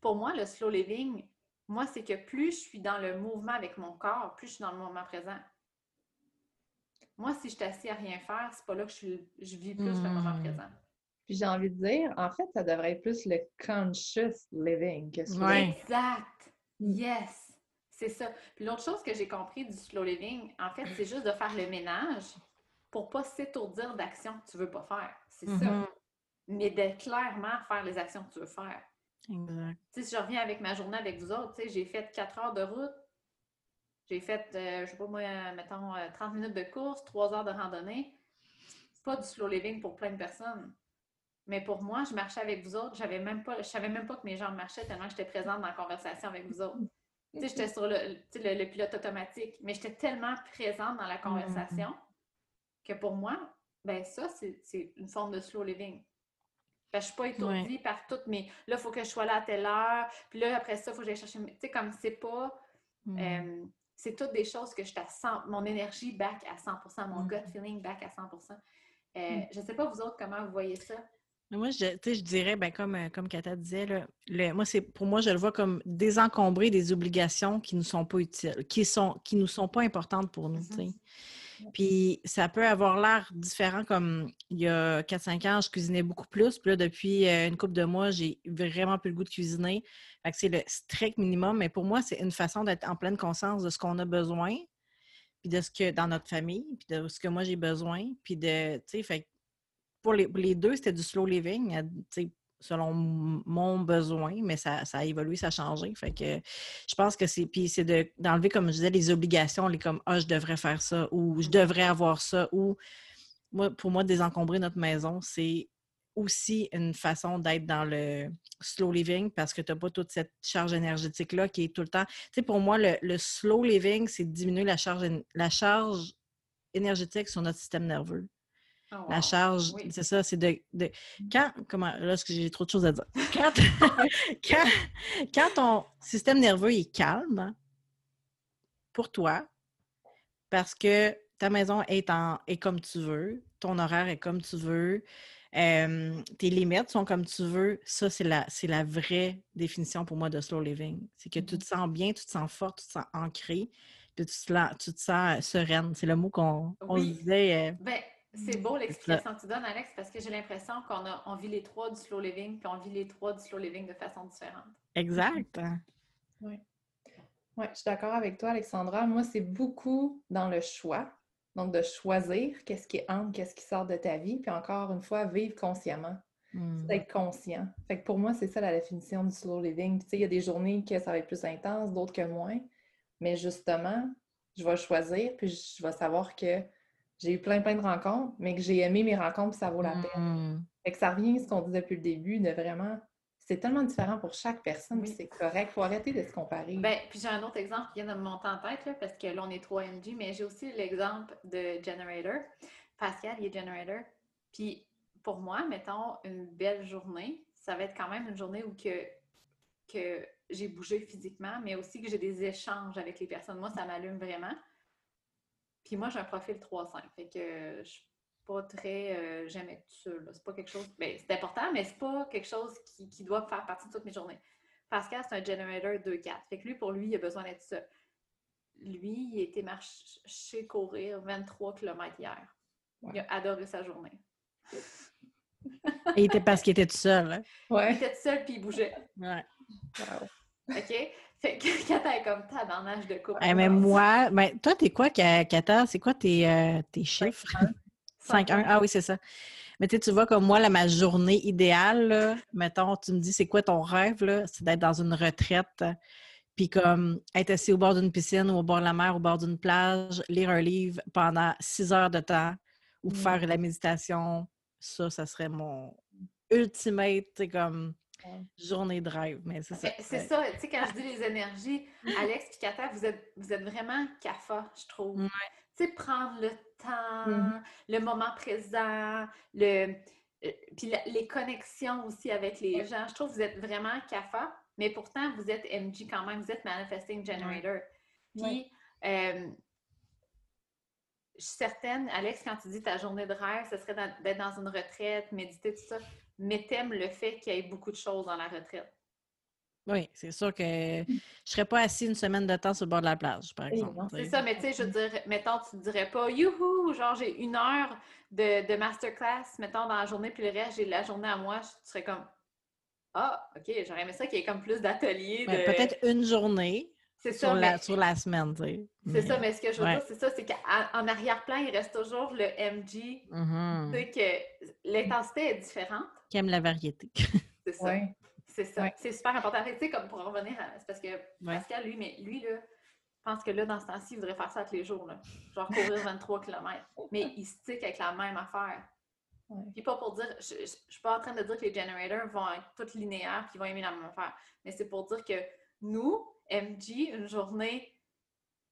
Pour moi, le slow living, moi, c'est que plus je suis dans le mouvement avec mon corps, plus je suis dans le moment présent. Moi, si je suis assis à rien faire, c'est pas là que je, suis- je vis plus le moment Hmm. présent. Puis j'ai envie de dire, en fait, ça devrait être plus le conscious living que slow Ouais. Exact. Mm. Yes. C'est ça. Puis l'autre chose que j'ai compris du slow living, en fait, c'est juste de faire le ménage pour pas s'étourdir d'actions que tu veux pas faire. C'est ça. Mhm. Mais de clairement faire les actions que tu veux faire. Exact. Si je reviens avec ma journée avec vous autres, tu sais, j'ai fait 4 heures de route. J'ai fait, euh, je sais pas moi, mettons, euh, 30 minutes de course, 3 heures de randonnée. C'est pas du slow living pour plein de personnes. Mais pour moi, je marchais avec vous autres. J'avais même pas, je savais même pas que mes jambes marchaient tellement j'étais présente dans la conversation avec vous autres. Tu sais, j'étais sur le, tu sais, le- le pilote automatique, mais j'étais tellement présente dans la conversation que pour moi, ben ça, c'est une forme de slow living. Que je suis pas étourdie par toutes mes. Là, il faut que je sois là à telle heure. Puis là, après ça, il faut que j'aille chercher. Tu sais, comme c'est pas. Mhm. euh, c'est toutes des choses que je 100, mon énergie back à 100%, mon Mhm. gut feeling back à 100%. Euh, Mhm. Je sais pas, vous autres, comment vous voyez ça? Moi, je, je dirais, ben, comme, euh, comme Kata disait, là, le- moi, c'est pour moi, je le vois comme désencombrer des obligations qui nous sont pas utiles, qui sont qui nous sont pas importantes pour nous. Puis ça peut avoir l'air différent, comme il y a 4-5 ans, je cuisinais beaucoup plus. Puis là, depuis euh, une couple de mois, j'ai vraiment plus le goût de cuisiner. Fait que c'est le strict minimum, mais pour moi, c'est une façon d'être en pleine conscience de ce qu'on a besoin, puis de ce que dans notre famille, puis de ce que moi j'ai besoin, puis de, tu sais, fait pour les, pour les deux, c'était du slow living, euh, selon mon besoin, mais ça, ça a évolué, ça a changé. Fait que je pense que c'est. Puis c'est de- d'enlever, comme je disais, les obligations, les comme Ah, je devrais faire ça ou je devrais avoir ça ou moi, pour moi, désencombrer notre maison, c'est aussi une façon d'être dans le slow living parce que tu n'as pas toute cette charge énergétique-là qui est tout le temps. Tu sais, pour moi, le, le slow living, c'est diminuer la charge, la charge énergétique sur notre système nerveux. Oh, La charge, Oui. c'est ça, c'est de, de- Quand. Comment. Là, j'ai trop de choses à dire? Quand, quand, quand ton système nerveux est calme hein, pour toi, parce que ta maison est, en, est comme tu veux, ton horaire est comme tu veux, euh, tes limites sont comme tu veux, ça, c'est la, c'est la vraie définition pour moi de slow living. C'est que tu te sens bien, tu te sens forte, tu te sens ancrée, puis tu te, la- tu te sens euh, sereine. C'est le mot qu'on on disait. euh, Ben, c'est beau l'explication que tu donnes, Alex, parce que j'ai l'impression qu'on a, on vit les trois du slow living, puis on vit les trois du slow living de façon différente. exact. Oui, je suis d'accord avec toi, Alexandra. Moi, c'est beaucoup dans le choix. Donc, de choisir qu'est-ce qui entre, qu'est-ce qui sort de ta vie. Puis encore une fois, vivre consciemment. Mm. C'est d'être conscient. Fait que pour moi, c'est ça la définition du slow living. Tu sais, il y a des journées que ça va être plus intense, d'autres que moins. Mais justement, je vais choisir, puis je vais savoir que j'ai eu plein, plein de rencontres, mais que j'ai aimé mes rencontres, puis ça vaut la peine. Mm. Fait que ça revient à ce qu'on dit depuis le début, de vraiment... C'est tellement différent pour chaque personne, Oui. c'est correct. Il faut arrêter de se comparer. Ben, puis j'ai un autre exemple qui vient de me monter en tête, là, parce que là, on est 3 MG, mais j'ai aussi l'exemple de Generator. Pascal, il est Generator. Puis pour moi, mettons, une belle journée, ça va être quand même une journée où que, que j'ai bougé physiquement, mais aussi que j'ai des échanges avec les personnes. Moi, ça m'allume vraiment. Puis moi, j'ai un profil 3-5. Fait que je suis pas très. euh, J'aime être seule. C'est pas quelque chose. Ben, c'est important, mais c'est pas quelque chose qui, qui doit faire partie de toutes mes journées. Pascal, c'est un generator 2-4. Fait que lui, pour lui, il a besoin d'être seul. Lui, il a été marcher courir 23 km hier. Il a adoré sa journée. Et il était parce qu'il était tout seul. hein? Il Ouais. était tout seul puis il bougeait. Ouais. Wow. OK? Fait que quand t'es comme tabarnage de couple. Eh, mais moi, ben, toi, t'es quoi, Ka- Kata? C'est quoi tes, euh, tes chiffres? 5-1. Ah oui, c'est ça. Mais tu vois, comme moi, là, ma journée idéale, là, mettons, tu me dis, c'est quoi ton rêve? C'est d'être dans une retraite, puis comme être assis au bord d'une piscine ou au bord de la mer, au bord d'une plage, lire un livre pendant six heures de temps ou Mm. faire de la méditation. Ça, ça serait mon ultimate, comme. Journée de rêve. Mais c'est ça. C'est ça, tu sais, quand je dis les énergies, Alex et Kata, vous êtes, vous êtes vraiment CAFA, je trouve. Ouais. Tu sais, prendre le temps, Mhm. le moment présent, le, euh, puis la- les connexions aussi avec les gens. Je trouve que vous êtes vraiment CAFA, mais pourtant, vous êtes MG quand même, vous êtes Manifesting Generator. Puis, euh, je suis certaine, Alex, quand tu dis ta journée de rêve, ce serait d'être dans une retraite, méditer, tout ça, mais t'aimes le fait qu'il y ait beaucoup de choses dans la retraite. Oui, c'est sûr que je ne serais pas assis une semaine de temps sur le bord de la plage, par exemple. C'est ça, mais tu sais, je veux dire, mettons, tu ne dirais pas, youhou, genre j'ai une heure de, de masterclass, mettons, dans la journée, puis le reste, j'ai la journée à moi, tu serais comme, ah, OK, j'aurais aimé ça qu'il y ait comme plus d'ateliers. Ouais. Peut-être une journée, ça, sur, la, mais- sur la semaine, tu sais. C'est ça, mais ce que je veux ouais. dire, c'est ça, c'est qu'en arrière-plan, il reste toujours le MG. Mhm. Tu sais que l'intensité est différente. Qui aime la variété. C'est ça. Ouais. C'est ça. Ouais. C'est super important. Tu sais, comme pour en revenir à. C'est parce que Pascal, lui, mais lui, là, je pense que là, dans ce temps-ci, il voudrait faire ça tous les jours. Là. Genre courir 23 km. Mais il stick avec la même affaire. Ouais. Puis pas pour dire, je, je, je suis pas en train de dire que les generators vont être tous linéaires puis vont aimer la même affaire. Mais c'est pour dire que nous, MG, une journée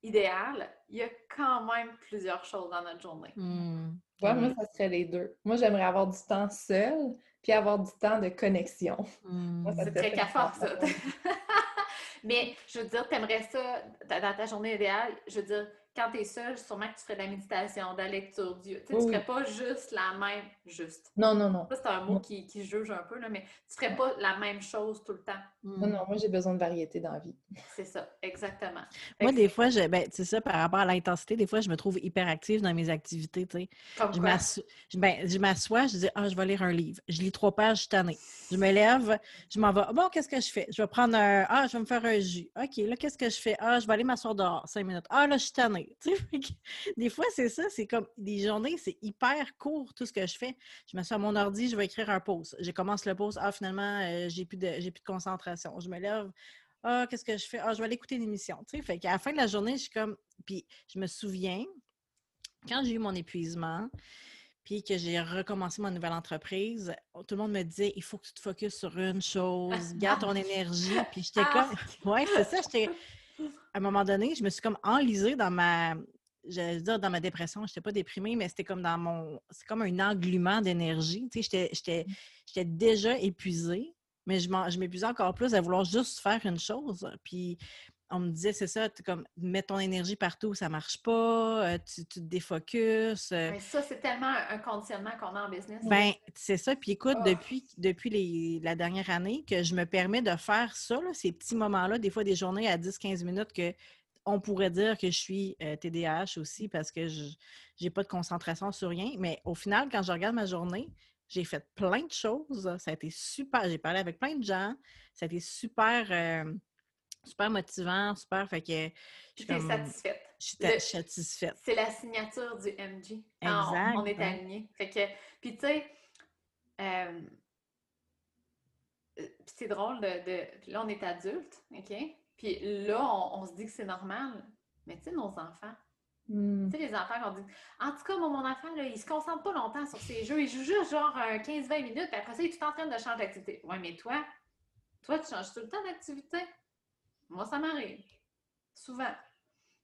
idéale, il y a quand même plusieurs choses dans notre journée. Hmm. Ouais, moi, ça serait les deux. Moi, j'aimerais avoir du temps seul, puis avoir du temps de connexion. Hmm. Ça C'est très cafard, ça. Mais je veux dire, t'aimerais ça dans dans ta journée idéale. Je veux dire, quand t'es seul, sûrement que tu ferais de la méditation, de la lecture, du... tu tu Oui, ferais pas juste la même, juste. Non, non, non. Ça, c'est un mot qui, qui juge un peu, là, mais tu ferais pas la même chose tout le temps. Non, non, moi, j'ai besoin de variété dans la vie. C'est ça, exactement. Moi, des fois, je, ben, c'est ça, par rapport à l'intensité, des fois, je me trouve hyper active dans mes activités, tu sais. Comme Je quoi? m'assois, je, ben, je m'assois, je dis, ah, je vais lire un livre. Je lis trois pages, je suis tannée. Je me lève, je m'en vais. Bon, qu'est-ce que je fais? Je vais prendre un, ah, je vais me faire un jus. OK, là, qu'est-ce que je fais? Ah, je vais aller m'asseoir dehors, cinq minutes. Ah, là, je suis tannée. Tu des fois, c'est ça, c'est comme des journées, c'est hyper court, tout ce que je fais. Je m'assois à mon ordi, je vais écrire un post. Je commence le post, ah, finalement, euh, j'ai plus de, plus de concentration. Je me lève, ah, qu'est-ce que je fais? Ah, je vais aller écouter l'émission. Tu sais, fait qu'à la fin de la journée, je suis comme, puis je me souviens, quand j'ai eu mon épuisement, puis que j'ai recommencé ma nouvelle entreprise, tout le monde me disait il faut que tu te focuses sur une chose, garde ton énergie. Puis j'étais Ah, comme, ouais, c'est ça, j'étais. À un moment donné, je me suis comme enlisée dans ma. J'allais dire dans ma dépression, je n'étais pas déprimée, mais c'était comme dans mon. C'est comme un engluement d'énergie. Tu sais, j'étais- j'étais déjà épuisée, mais je je m'épuisais encore plus à vouloir juste faire une chose. Puis on me disait, c'est ça, tu comme mettre ton énergie partout, ça marche pas, euh, tu, tu te défocuses. euh, Mais ça, c'est tellement un, conditionnement qu'on a en business. ben, c'est ça. Puis écoute, Ah. depuis, depuis les- la dernière année, que je me permets de faire ça, là, ces petits moments-là, des fois des journées à 10-15 minutes que on pourrait dire que je suis euh, TDAH aussi parce que je n'ai pas de concentration sur rien. Mais au final, quand je regarde ma journée, j'ai fait plein de choses. Ça a été super. J'ai parlé avec plein de gens. Ça a été super, euh, super motivant, super. Fait que je suis satisfaite. je suis Le- satisfaite. C'est la signature du MG. on- Exact, On, est ouais. aligné. Fait que, puis tu sais, euh, euh, c'est drôle de, Là, on est adulte, OK? Puis là, on, on se dit que c'est normal. Mais tu sais, nos enfants, Hmm. tu sais, les enfants, on dit En tout cas, moi, mon enfant, là, il se concentre pas longtemps sur ses jeux. Il joue juste genre un 15-20 minutes, puis après ça, il est tout en train de changer d'activité. Ouais, mais toi, toi, tu changes tout le temps d'activité. Moi, ça m'arrive. Souvent.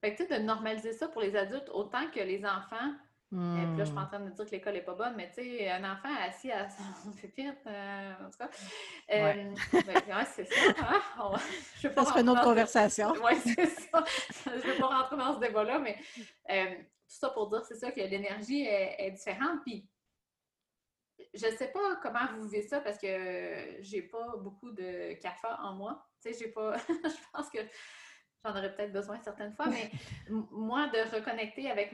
Fait que tu sais, de normaliser ça pour les adultes autant que les enfants. Puis là, je suis pas en Hmm. train de dire que l'école n'est pas bonne, mais tu sais, un enfant assis à son pupitre, euh, en tout cas. Euh, ben, ouais, c'est ça. Hein? On- je vais pas Ça serait une autre conversation. oui, c'est ça. Je ne vais pas rentrer dans ce débat-là, mais euh, tout ça pour dire, c'est ça, que l'énergie est, est différente. Puis, je ne sais pas comment vous vivez ça parce que j'ai pas beaucoup de café en moi. Tu sais, j'ai pas. je pense que j'en aurais peut-être besoin certaines fois, mais moi, de reconnecter avec.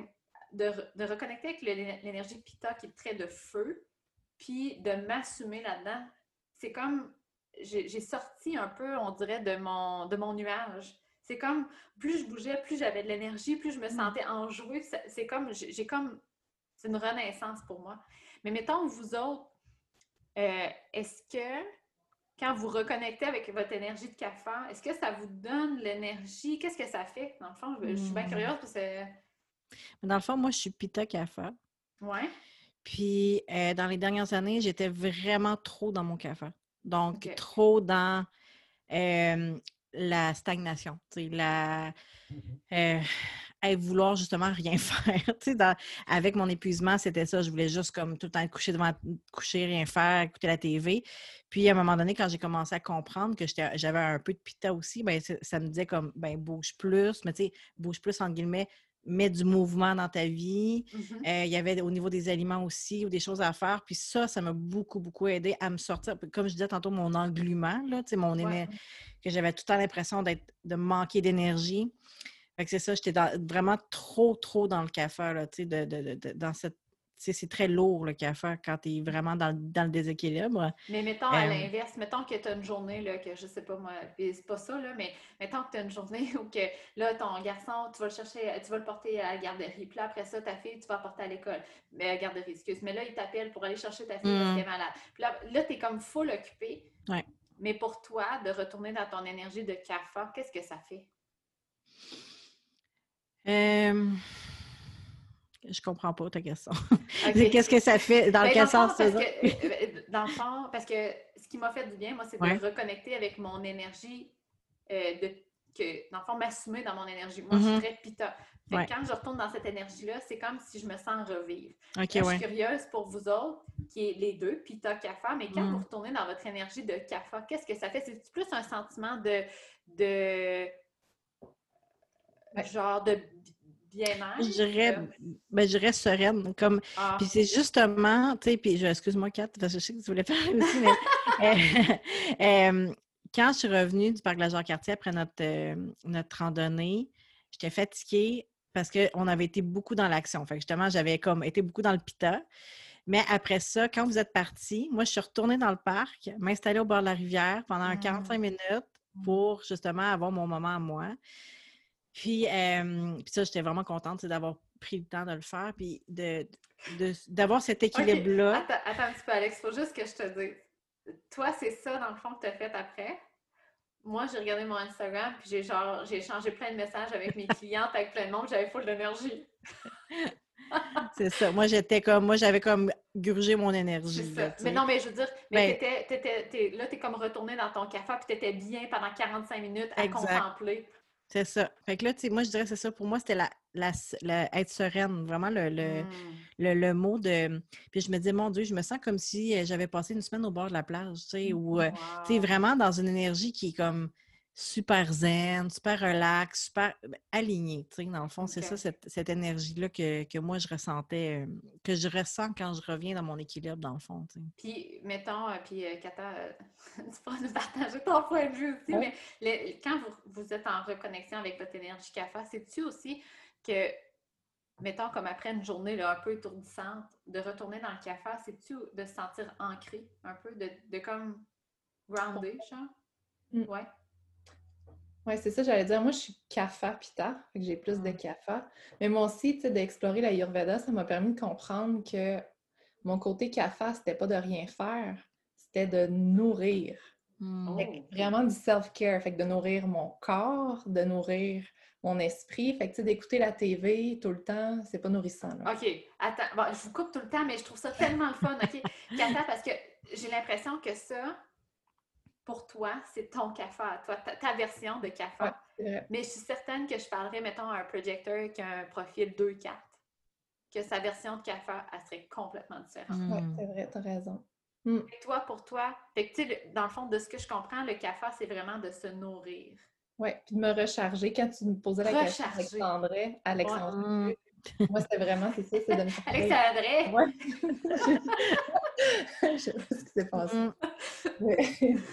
De, de reconnecter avec l'énergie Pita qui est très de feu, puis de m'assumer là-dedans, c'est comme j'ai sorti un peu, on dirait, de mon, de mon nuage. C'est comme, plus je bougeais, plus j'avais de l'énergie, plus je me sentais enjouée. C'est comme, j'ai j'ai comme, c'est une renaissance pour moi. Mais mettons, vous autres, euh, est-ce que quand vous reconnectez avec votre énergie de café, est-ce que ça vous donne l'énergie? Qu'est-ce que ça fait? Dans le fond, je, je suis bien Hmm. curieuse parce que. Mais Dans le fond, moi, je suis Pita Kafa. Ouais. Puis, euh, dans les dernières années, j'étais vraiment trop dans mon café. Donc, trop dans euh, la stagnation. tu sais, La, euh, vouloir justement rien faire. Tu sais, dans- avec mon épuisement, c'était ça. Je voulais juste comme tout le temps être couché devant, coucher, rien faire, écouter la TV. Puis, à un moment donné, quand j'ai commencé à comprendre que j'avais un peu de pita aussi, ben, ça me disait comme, ben, bouge plus. Mais tu sais, bouge plus, entre guillemets, mets du mouvement dans ta vie. Mhm. Euh, il y avait au niveau des aliments aussi ou des choses à faire. Puis ça, ça m'a beaucoup, beaucoup aidé à me sortir. Comme je disais tantôt, mon englument, là, tu sais, mon que j'avais tout le temps l'impression d'être de manquer d'énergie. Fait que c'est ça, j'étais vraiment trop, trop dans le café, là, tu sais, de, de- de- de- dans cette c'est très lourd le café quand tu es vraiment dans, le déséquilibre. Mais mettons à l'inverse, mettons que tu as une journée là, que je sais pas moi, c'est pas ça, là, mais mettons que tu as une journée où que là, ton garçon, tu vas le chercher, tu vas le porter à la garderie. Puis là, après ça, ta fille, tu vas la porter à l'école. Mais à la garderie, excuse. Mais là, il t'appelle pour aller chercher ta fille parce mmh. qu'elle est malade. Puis là, là tu es comme full occupé. Mais pour toi, de retourner dans ton énergie de CAFA, qu'est-ce que ça fait? Euh... Je comprends pas ta question. Qu'est-ce que ça fait? Dans ben, quel sens? Parce que, euh, euh, dans le fond, parce que ce qui m'a fait du bien, moi, c'est de reconnecter avec mon énergie, euh, de, que, dans le fond, m'assumer dans mon énergie. Moi, je suis mm-hmm. très pita. Quand je retourne dans cette énergie-là, c'est comme si je me sens revivre. je suis curieuse pour vous autres, qui est les deux, pita, kafa, mais quand mm. vous retournez dans votre énergie de kafa, qu'est-ce que ça fait? C'est plus un sentiment de, de genre de je dirais, ben, je dirais sereine. Comme, ah. Puis c'est justement, tu sais, puis excuse-moi, Kat, parce que je sais que tu voulais parler aussi, mais euh, quand je suis revenue du parc de la Jacques-Cartier après notre, euh, notre randonnée, j'étais fatiguée parce qu'on avait été beaucoup dans l'action. Fait que justement, j'avais comme été beaucoup dans le pita. Mais après ça, quand vous êtes parti, moi, je suis retournée dans le parc, m'installer au bord de la rivière pendant 45 mmh. minutes mmh. pour justement avoir mon moment à moi. Puis, puis ça, j'étais vraiment contente d'avoir pris le temps de le faire, puis d'avoir cet équilibre-là. Attends, attends, un petit peu, Alex, il faut juste que je te dise. Toi, c'est ça, dans le fond, que tu as fait après? Moi, j'ai regardé mon Instagram, puis j'ai genre, j'ai échangé plein de messages avec mes clientes, avec plein de monde, j'avais full d'énergie. c'est ça. Moi, j'étais comme, moi, j'avais comme gurgé mon énergie. mais non, mais je veux dire, mais ben là, tu es comme retourné dans ton café, puis tu étais bien pendant 45 minutes à contempler. C'est ça. Fait que là, moi, je dirais c'est ça. Pour moi, c'était la, la, être sereine, vraiment le, le, mmh. le, mot de. Puis je me disais, mon Dieu, je me sens comme si euh, j'avais passé une semaine au bord de la plage, tu sais, ou, euh, tu sais, vraiment dans une énergie qui est comme super zen, super relax, super ben, aligné. Dans le fond, c'est ça, cette, énergie-là que, moi, je ressentais, euh, que je ressens quand je reviens dans mon équilibre, dans le fond. Puis, mettons, euh, puis euh, Kata, tu pourras nous partager ton point de vue aussi, mais quand vous, êtes en reconnexion avec votre énergie CAFA, c'est-tu aussi que, mettons, comme après une journée là, un peu étourdissante, de retourner dans le CAFA, c'est-tu de se sentir ancré un peu, de, de comme groundé, genre? Mm. Ouais. Oui, c'est ça, j'allais dire. Moi, je suis kapha pita, j'ai plus de kapha. Mais moi aussi, tu sais, d'explorer la Yurveda, ça m'a permis de comprendre que mon côté kapha, c'était pas de rien faire, c'était de nourrir. Hmm. Vraiment du self-care, fait que de nourrir mon corps, de nourrir mon esprit. Fait que, tu sais, d'écouter la TV tout le temps, c'est pas nourrissant. OK. Attends, je vous coupe tout le temps, mais je trouve ça tellement le fun, OK? Kapha, parce que j'ai l'impression que ça, pour toi, c'est ton CAFA, toi, ta, version de CAFA. Mais je suis certaine que je parlerais, mettons, à un projecteur qui a un profil 2-4, que sa version de CAFA, elle serait complètement différente. Oui, hmm. c'est vrai, tu as raison. Hmm. Et toi, pour toi, fait que, dans le fond, de ce que je comprends, le CAFA, c'est vraiment de se nourrir. Oui, puis de me recharger. Quand tu me posais la question, Alexandre, Alexandre, moi, c'était vraiment, c'est ça, c'est de me Alexandre! Oui. je sais pas ce qui s'est passé.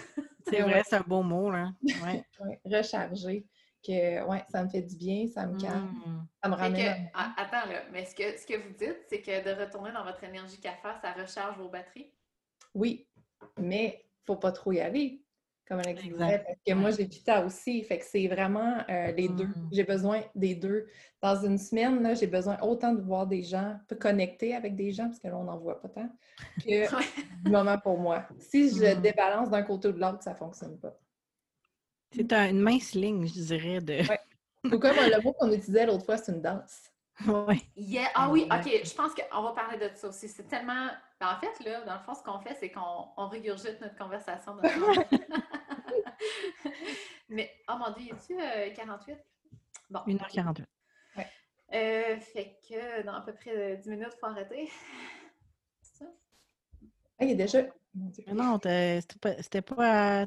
C'est vrai, c'est un beau mot, là. Ouais. recharger. Que, ouais, ça me fait du bien, ça me calme, mmh. ça me ramène. Attends, là, mais ce que, ce que vous dites, c'est que de retourner dans votre énergie café, ça recharge vos batteries? Oui, mais il ne faut pas trop y aller comme Alex disait, parce que moi, j'ai Pita aussi. Fait que c'est vraiment euh, les deux. Mmh. J'ai besoin des deux. Dans une semaine, j'ai besoin autant de voir des gens, de connecter avec des gens, parce que là, on n'en voit pas tant, que du moment pour moi. Si je mmh. débalance d'un côté ou de l'autre, ça ne fonctionne pas. C'est une mince ligne, je dirais, de... Ou comme le mot qu'on utilisait l'autre fois, c'est une danse. Oui. Ah oui, OK. Je pense qu'on va parler de ça aussi. C'est tellement. Ben, en fait, là, dans le fond, ce qu'on fait, c'est qu'on on régurgite notre conversation. Mais, oh mon Dieu, es-tu 48? Euh, bon. 1h48. Ouais. Euh, fait que dans à peu près 10 minutes, il faut arrêter. C'est ça? Ah, il est déjà. non, c'était pas, à,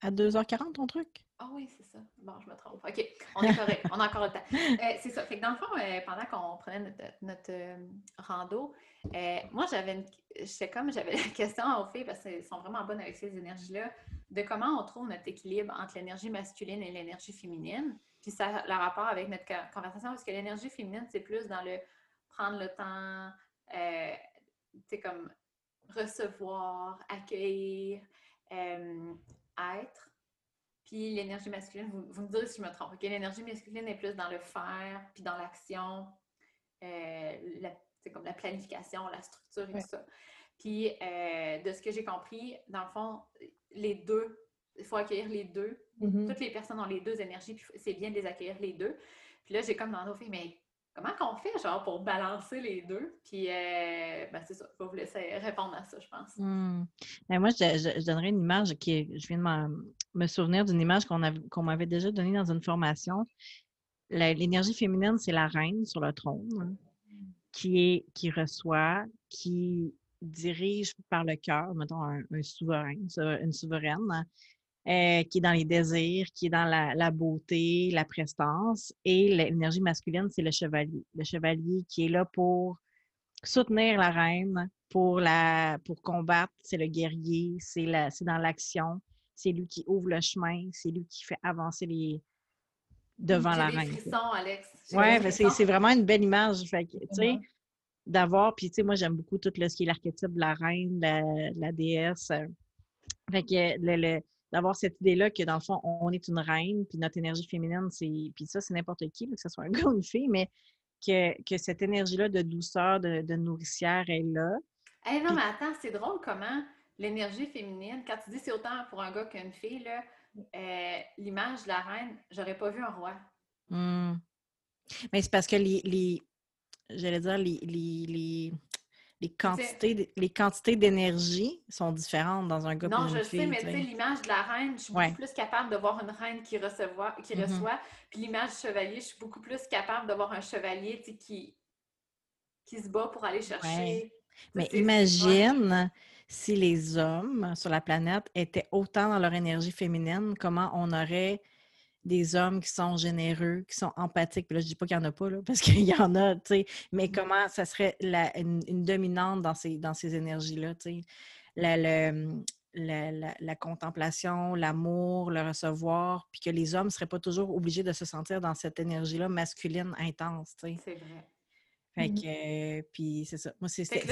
à 2h40 ton truc? Ah oui, c'est ça. Bon, je me trompe. OK, on est correct. on a encore le temps. Euh, c'est ça. Fait que dans le fond, euh, pendant qu'on prenait notre, euh, rando, moi, j'avais une... J'étais comme, j'avais la question aux filles, parce qu'elles sont vraiment bonnes avec ces énergies-là, de comment on trouve notre équilibre entre l'énergie masculine et l'énergie féminine. Puis ça a le rapport avec notre conversation, parce que l'énergie féminine, c'est plus dans le prendre le temps, euh, tu comme recevoir, accueillir, euh, être. Puis l'énergie masculine, vous, vous, me direz si je me trompe, ok? L'énergie masculine est plus dans le faire, puis dans l'action, c'est comme la planification, la structure et tout ça. Puis de ce que j'ai compris, dans le fond, les deux, il faut accueillir les deux. Mm-hmm. Toutes les personnes ont les deux énergies, puis c'est bien de les accueillir les deux. Puis là, j'ai comme demandé aux filles, mais comment qu'on fait, genre, pour balancer les deux? Puis, euh, ben, c'est ça. Je vais vous laisser répondre à ça, je pense. Hmm. Ben, moi, je, donnerais une image qui je viens de me souvenir d'une image qu'on m'avait déjà donnée dans une formation. L'énergie féminine, c'est la reine sur le trône qui, est, qui reçoit, qui dirige par le cœur, mettons un, un souverain, une souveraine, euh, qui est dans les désirs, qui est dans la, beauté, la prestance. Et l'énergie masculine, c'est le chevalier. Le chevalier qui est là pour soutenir la reine, pour, la, pour combattre, c'est le guerrier, c'est dans l'action, c'est lui qui ouvre le chemin, c'est lui qui fait avancer les devant la reine. Oui, c'est vraiment une belle image. Fait tu sais, d'avoir, puis tu sais, moi j'aime beaucoup tout ce qui est l'archétype de la reine, la, la déesse. Fait que le, d'avoir cette idée-là que dans le fond, on est une reine, puis notre énergie féminine, c'est. Puis ça, c'est n'importe qui, que ce soit un gars ou une fille, mais que, que cette énergie-là de douceur, de, de, nourricière est là. Eh non, mais attends, c'est drôle comment l'énergie féminine, quand tu dis c'est autant pour un gars qu'une fille, là, euh, l'image de la reine, j'aurais pas vu un roi. Mmh. Mais c'est parce que les, les j'allais dire, les, les, les quantités, les quantités d'énergie sont différentes dans un gars Non, je sais, mais tu sais, l'image de la reine, je suis beaucoup plus capable de voir une reine qui, recevoir, qui mm-hmm. reçoit. Puis l'image du chevalier, je suis beaucoup plus capable de voir un chevalier qui, qui se bat pour aller chercher. Mais imagine si les hommes sur la planète étaient autant dans leur énergie féminine, comment on aurait des hommes qui sont généreux, qui sont empathiques. Puis là, je dis pas qu'il n'y en a pas, là, parce qu'il y en a, tu sais, mais mmh. comment ça serait une, dominante dans ces, dans ces énergies-là, tu sais? Mmh, la, contemplation, l'amour, le recevoir, puis que les hommes ne seraient pas toujours obligés de se sentir dans cette énergie-là masculine intense, tu sais? C'est vrai. Fait mmh. que, puis c'est ça. Moi, c'est C'est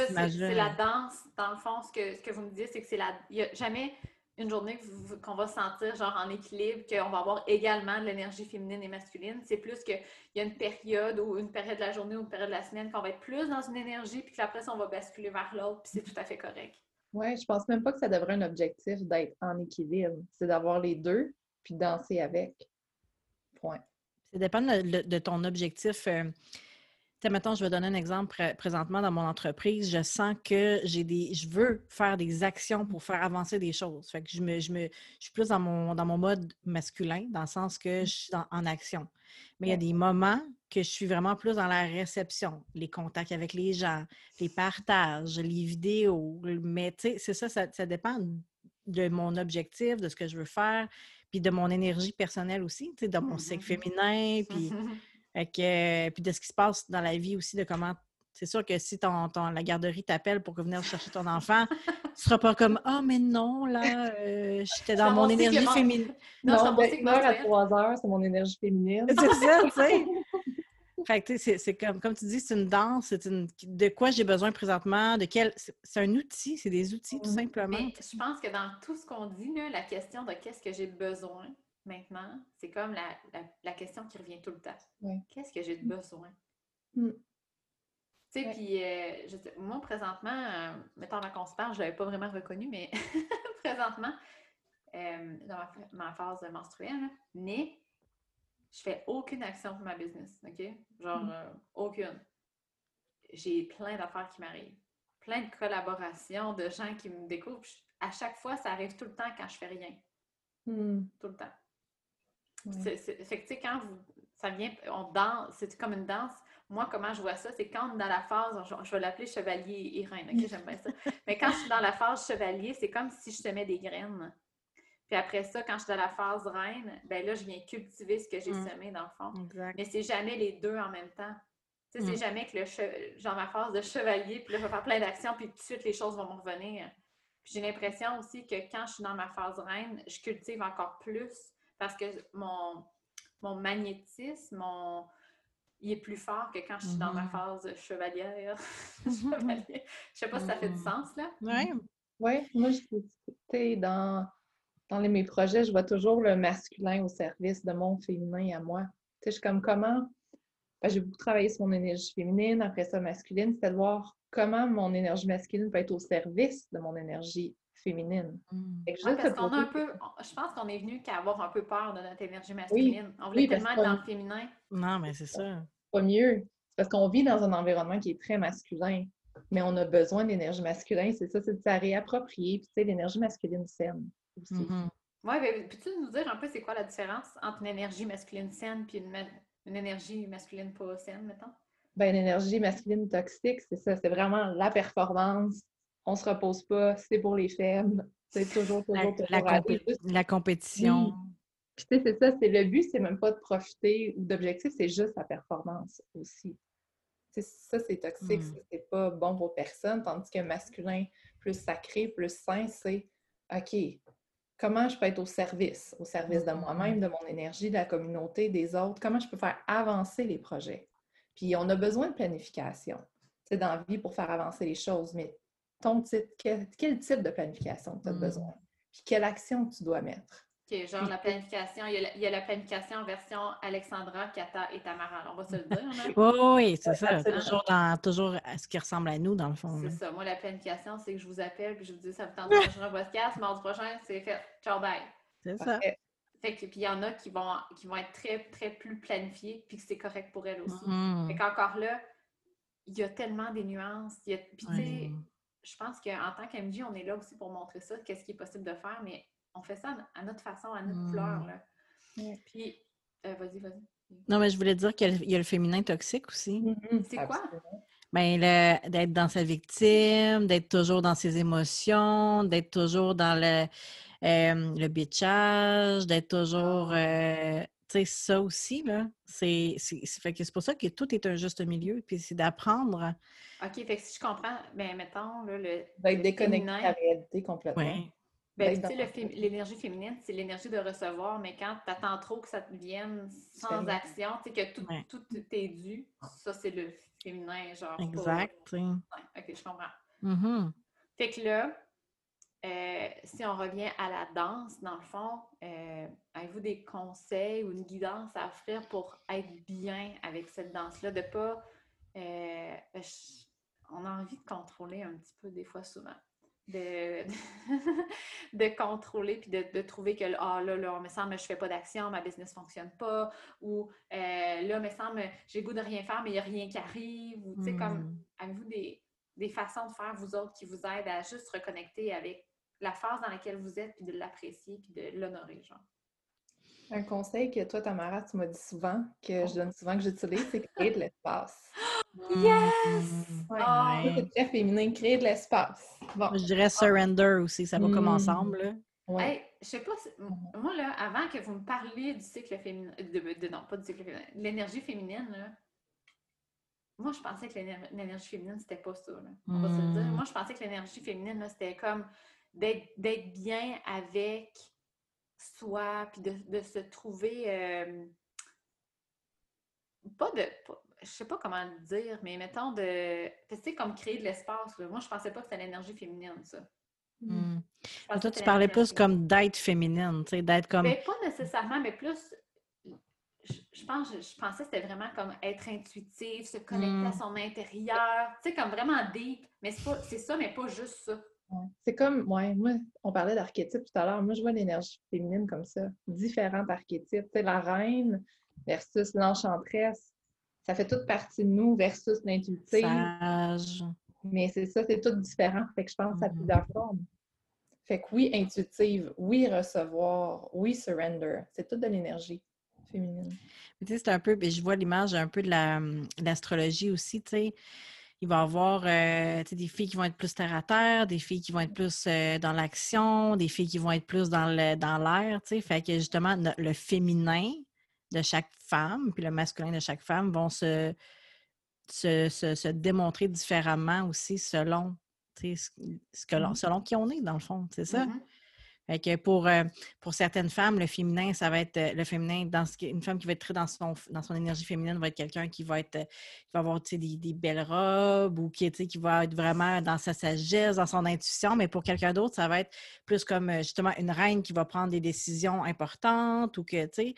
la danse, dans le fond, ce que, ce que vous me dites, c'est que c'est la... Il n'y a jamais une journée qu'on va se sentir genre en équilibre, qu'on va avoir également de l'énergie féminine et masculine. C'est plus qu'il y a une période ou une période de la journée ou une période de la semaine qu'on va être plus dans une énergie, puis qu'après ça, on va basculer vers l'autre, puis c'est tout à fait correct. Oui, je pense même pas que ça devrait un objectif d'être en équilibre. C'est d'avoir les deux, puis danser avec. Point. Ça dépend de, ton objectif. Euh, Maintenant, je vais donner un exemple présentement dans mon entreprise. Je sens que j'ai des, je veux faire des actions pour faire avancer des choses. Fait que je me, je me, je suis plus dans mon, dans mon mode masculin, dans le sens que je suis en action. Mais il y a des moments que je suis vraiment plus dans la réception, les contacts avec les gens, les partages, les vidéos. Mais tu sais, c'est ça, ça, dépend de mon objectif, de ce que je veux faire, puis de mon énergie personnelle aussi, tu sais, de mon cycle mm-hmm. féminin, puis que, puis de ce qui se passe dans la vie aussi, de comment. C'est sûr que si ton, la garderie t'appelle pour venir chercher ton enfant, tu ne seras pas comme Ah, oh, mais non, là, euh, j'étais dans mon énergie féminine. Non, non ben, heure à 3 heures, c'est mon énergie féminine. C'est ça, tu sais. Fait que, c'est comme, comme tu dis, c'est une danse, c'est une, de quoi j'ai besoin présentement, de quel. C'est un outil, c'est des outils, tout simplement. Mais je pense que dans tout ce qu'on dit, là, la question de qu'est-ce que j'ai besoin, maintenant, c'est comme la, question qui revient tout le temps. Qu'est-ce que j'ai de besoin? Mm. Tu sais, puis euh, moi, présentement, euh, mettons qu'on se parle, je ne l'avais pas vraiment reconnu, mais présentement, euh, dans ma, phase menstruelle, mais je fais aucune action pour ma business, OK? Genre, mm. aucune. J'ai plein d'affaires qui m'arrivent, plein de collaborations, de gens qui me découvrent. À chaque fois, ça arrive tout le temps quand je fais rien. Mm. Tout le temps. C'est, fait que, tu sais, quand vous, ça vient, on danse, c'est comme une danse. Moi, comment je vois ça, c'est quand on est dans la phase, je, vais l'appeler chevalier et reine, ok, j'aime bien ça. Mais quand je suis dans la phase chevalier, c'est comme si je semais des graines. Puis après ça, quand je suis dans la phase reine, ben là, je viens cultiver ce que j'ai mm. semé dans le fond. Mais c'est jamais les deux en même temps. Tu sais, c'est mm. jamais que le genre ma phase de chevalier, puis là, je vais faire plein d'actions, puis tout de suite, les choses vont me revenir. Puis j'ai l'impression aussi que quand je suis dans ma phase reine, je cultive encore plus parce que mon, mon magnétisme, mon, il est plus fort que quand je suis dans ma Mhm. phase chevalière. Chevalier. Je sais pas si ça fait du Mhm. sens, là. Ouais. Oui, moi, je dans, dans les- mes projets, je vois toujours le masculin au service de mon féminin à moi. Tu sais, je suis comme comment. ben, j'ai beaucoup travaillé sur mon énergie féminine, après ça masculine, c'est de voir comment mon énergie masculine peut être au service de mon énergie féminine. Mm. Fait que Ouais, juste parce qu'on a un peu, je pense qu'on est venu qu'à avoir un peu peur de notre énergie masculine. on voulait oui, tellement être dans le féminin. Non, mais c'est ça. pas mieux. C'est parce qu'on vit dans un environnement qui est très masculin, mais on a besoin d'énergie masculine. C'est ça, c'est de se réapproprier. Puis, tu sais, l'énergie masculine saine aussi. Mhm. Ouais, ben, peux-tu nous dire un peu c'est quoi la différence entre une énergie masculine saine puis une, ma- une énergie masculine pas saine, mettons? Ben, l'énergie masculine toxique, c'est ça, c'est vraiment la performance. On se repose pas, c'est pour les faibles. C'est toujours, toujours, toujours la aller. compé- Juste- la compétition. Puis, tu sais, c'est ça, c'est le but, c'est même pas de profiter ou d'objectif, c'est juste la performance aussi. Tu sais, ça, c'est toxique, Mm. c'est pas bon pour personne, tandis que masculin, plus sacré, plus sain, c'est OK, comment je peux être au service, au service de moi-même, de mon énergie, de la communauté, des autres, comment je peux faire avancer les projets? Puis on a besoin de planification, dans la vie pour faire avancer les choses, mais ton quel, quel type de planification tu as Mm. besoin? Puis quelle action tu dois mettre? OK, genre la planification, il y a la, il y a la planification en version Alexandra, Kata et Tamara. On va se le dire. hein? Oui, oui, c'est ça. absolument. Toujours, dans, toujours à ce qui ressemble à nous, dans le fond. C'est ça. Moi, la planification, c'est que je vous appelle puis je vous dis ça vous tente d'enregistrer un podcast. Mardi prochain, c'est fait. Ciao, bye. C'est ça. Fait que, puis il y en a qui vont, qui vont être très, très plus planifiées puis que c'est correct pour elles aussi. Mhm. Fait qu'encore là, il y a tellement des nuances. Il y a- Puis tu sais, Ouais. Je pense qu'en tant qu'MJ, on est là aussi pour montrer ça, qu'est-ce qui est possible de faire, mais on fait ça à notre façon, à notre Mm. couleur. Là. Puis, euh, vas-y, vas-y. Non, mais je voulais dire qu'il y a le- il y a le féminin toxique aussi. Mhm, C'est quoi? Ben, le- d'être dans sa victime, d'être toujours dans ses émotions, d'être toujours dans le, euh, le bitchage, d'être toujours. euh, tu sais, ça aussi, là. C'est c'est- c'est- fait que c'est pour ça que tout est un juste milieu. Puis c'est d'apprendre. OK, fait que si je comprends, ben mettons, là, le, D'être le déconnecté de féminin, la réalité complètement. Ouais. ben, tu sais, l'énergie féminine, c'est l'énergie de recevoir, mais quand tu attends trop que ça te vienne sans action, tu sais, que tout, Ouais. tout t'est dû, ça, c'est le féminin, genre. Exact. Ouais, OK, je comprends. Mhm. Fait que là, euh, si on revient à la danse, dans le fond, euh, avez-vous des conseils ou une guidance à offrir pour être bien avec cette danse-là, de pas... euh, je- on a envie de contrôler un petit peu des fois souvent. De, de contrôler puis de, de trouver que ah là, là, me semble je fais pas d'action, ma business fonctionne pas, ou là, me semble j'ai goût de rien faire, mais il n'y a rien qui arrive, ou tu sais, comme Mm. avez-vous des, des façons de faire, vous autres, qui vous aident à juste reconnecter avec la phase dans laquelle vous êtes, puis de l'apprécier, puis de l'honorer, genre? Un conseil que toi, Tamara, tu m'as dit souvent, que je donne souvent, que j'utilise, c'est créer de l'espace. Yes! Ouais. Ah! C'est très féminin, créer de l'espace. Bon, Je dirais surrender aussi. Ça va comme Mm. ensemble. là. ouais. Hey, je sais pas, si- moi là, avant que vous me parliez du cycle féminin, de, de- non, pas du cycle féminin, de l'énergie féminine, là, moi je pensais que l'éner- l'énergie féminine, c'était pas ça, là. On va se le dire. Mm. Moi je pensais que l'énergie féminine, là, c'était comme d'être d'être bien avec soi, puis de, de se trouver, euh, pas de, pas- je sais pas comment le dire, mais mettons de, tu sais, comme créer de l'espace. Moi je pensais pas que c'était l'énergie féminine, ça. Mm. Pensais Toi, tu parlais plus comme d'être féminine, tu sais, d'être comme. Ben, pas nécessairement, mais plus. Je, je pense, je, pensais que c'était vraiment comme être intuitif, se connecter Mm. à son intérieur. Tu sais, comme vraiment deep. Mais c'est pas- c'est ça, mais pas juste ça. Ouais. C'est comme, ouais, moi, on parlait d'archétypes tout à l'heure. Moi, je vois l'énergie féminine comme ça. Différents archétypes. Tu sais, la reine versus l'enchanteresse. Ça fait toute partie de nous versus l'intuitive. Mais c'est ça, c'est tout différent. Fait que je pense à Mhm. plusieurs formes. Fait que oui, intuitive, oui, recevoir, oui, surrender. C'est tout de l'énergie féminine. Tu sais, c'est un peu, ben, je vois l'image un peu de la, hum, de l'astrologie aussi, tu sais. Il va y avoir euh, des filles qui vont être plus terre à terre, des filles qui vont être plus euh, dans l'action, des filles qui vont être plus dans dans l'air, sais. Fait que justement, le féminin de chaque femme, puis le masculin de chaque femme vont se, se, se- se démontrer différemment aussi selon, ce, que. Mhm. selon qui on est, dans le fond, c'est ça? Fait que pour, euh, pour certaines femmes, le féminin, ça va être euh, le féminin, dans ce, une femme qui va être très dans son, dans son énergie féminine va être quelqu'un qui va être euh, qui va avoir des, des belles robes ou qui, qui va être vraiment dans sa sagesse, dans son intuition, mais pour quelqu'un d'autre, ça va être plus comme justement une reine qui va prendre des décisions importantes ou que, tu sais,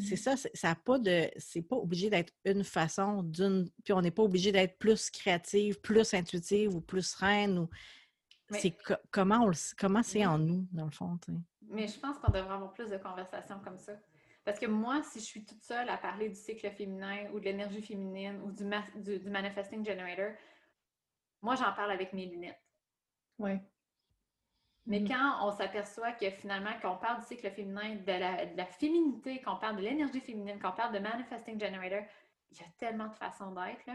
c'est ça, c'est- ça a pas de. C'est pas obligé d'être une façon d'une. Puis on n'est pas obligé d'être plus créative, plus intuitive ou plus reine ou. Mais- C'est co- comment on le comment c'est en nous, dans le fond. Mais je pense qu'on devrait avoir plus de conversations comme ça. Parce que moi, si je suis toute seule à parler du cycle féminin ou de l'énergie féminine ou du, ma- du, du manifesting generator, moi, j'en parle avec mes lunettes. Oui. Mais Mhm. quand on s'aperçoit que finalement, qu'on parle du cycle féminin, de la, de la féminité, qu'on parle de l'énergie féminine, qu'on parle de manifesting generator, il y a tellement de façons d'être.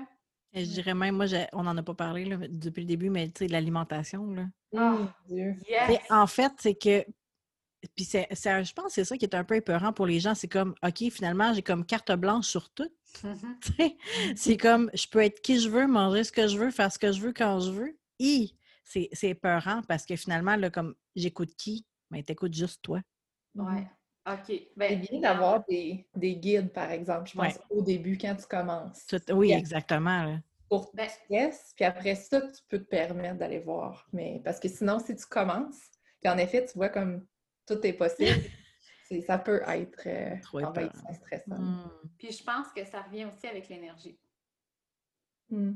Et Je dirais même, moi, on n'en a pas parlé là, depuis le début, mais tu sais, de l'alimentation, là. Ah. Mon Dieu. Yes! En fait, c'est que. Puis c'est, je pense que c'est ça qui est un peu épeurant pour les gens. C'est comme, OK, finalement, j'ai comme carte blanche sur tout. Mhm. sais. c'est comme, je peux être qui je veux, manger ce que je veux, faire ce que je veux quand je veux. Hi! C'est, c'est épeurant parce que finalement, là, comme, j'écoute qui? Ben, t'écoutes juste toi. Ouais. OK. C'est Ben, bien d'avoir des, des guides, par exemple, je pense, Ouais. au début, quand tu commences. Tout- oui, exactement. là. Pour Ben- yes, puis après ça, tu peux te permettre d'aller voir. Mais parce que sinon, si tu commences, puis en effet, tu vois comme tout est possible, c'est- ça peut être euh, envahissant, stressant. Hmm. Puis je pense que ça revient aussi avec l'énergie. Hmm.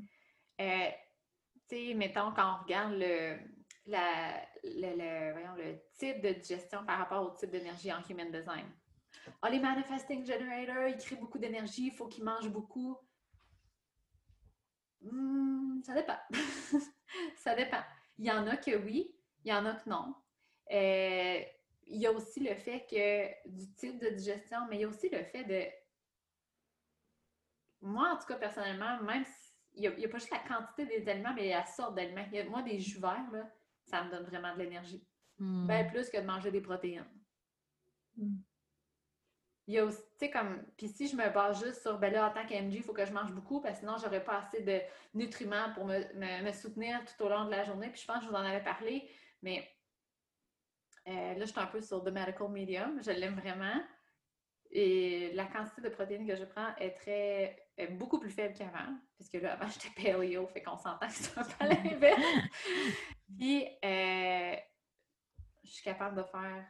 Euh, tu sais, mettons, quand on regarde le, le, le- voyons, le type de digestion par rapport au type d'énergie en human design. Ah, les manifesting generators, ils créent beaucoup d'énergie, il faut qu'ils mangent beaucoup. Hmm, ça dépend. ça dépend. Il y en a que oui, il y en a que non. Euh, il y a aussi le fait que du type de digestion, mais il y a aussi le fait de. Moi, en tout cas, personnellement, même si il n'y a pas juste la quantité des aliments, mais la sorte d'aliments. Il y a- Moi, des jus verts, là, ça me donne vraiment de l'énergie. Hmm. Bien plus que de manger des protéines. Hmm. Il y a aussi, tu sais, comme, puis si je me base juste sur, ben là, en tant qu'MG, il faut que je mange beaucoup, parce que sinon, j'aurais pas assez de nutriments pour me, me- me soutenir tout au long de la journée. Puis je pense que je vous en avais parlé, mais euh, là, je suis un peu sur The Medical Medium. Je l'aime vraiment. Et la quantité de protéines que je prends est très est beaucoup plus faible qu'avant. Puisque là, avant, j'étais paléo, fait qu'on s'entend que c'est un peu l'inverse. Puis, euh, je suis capable de faire.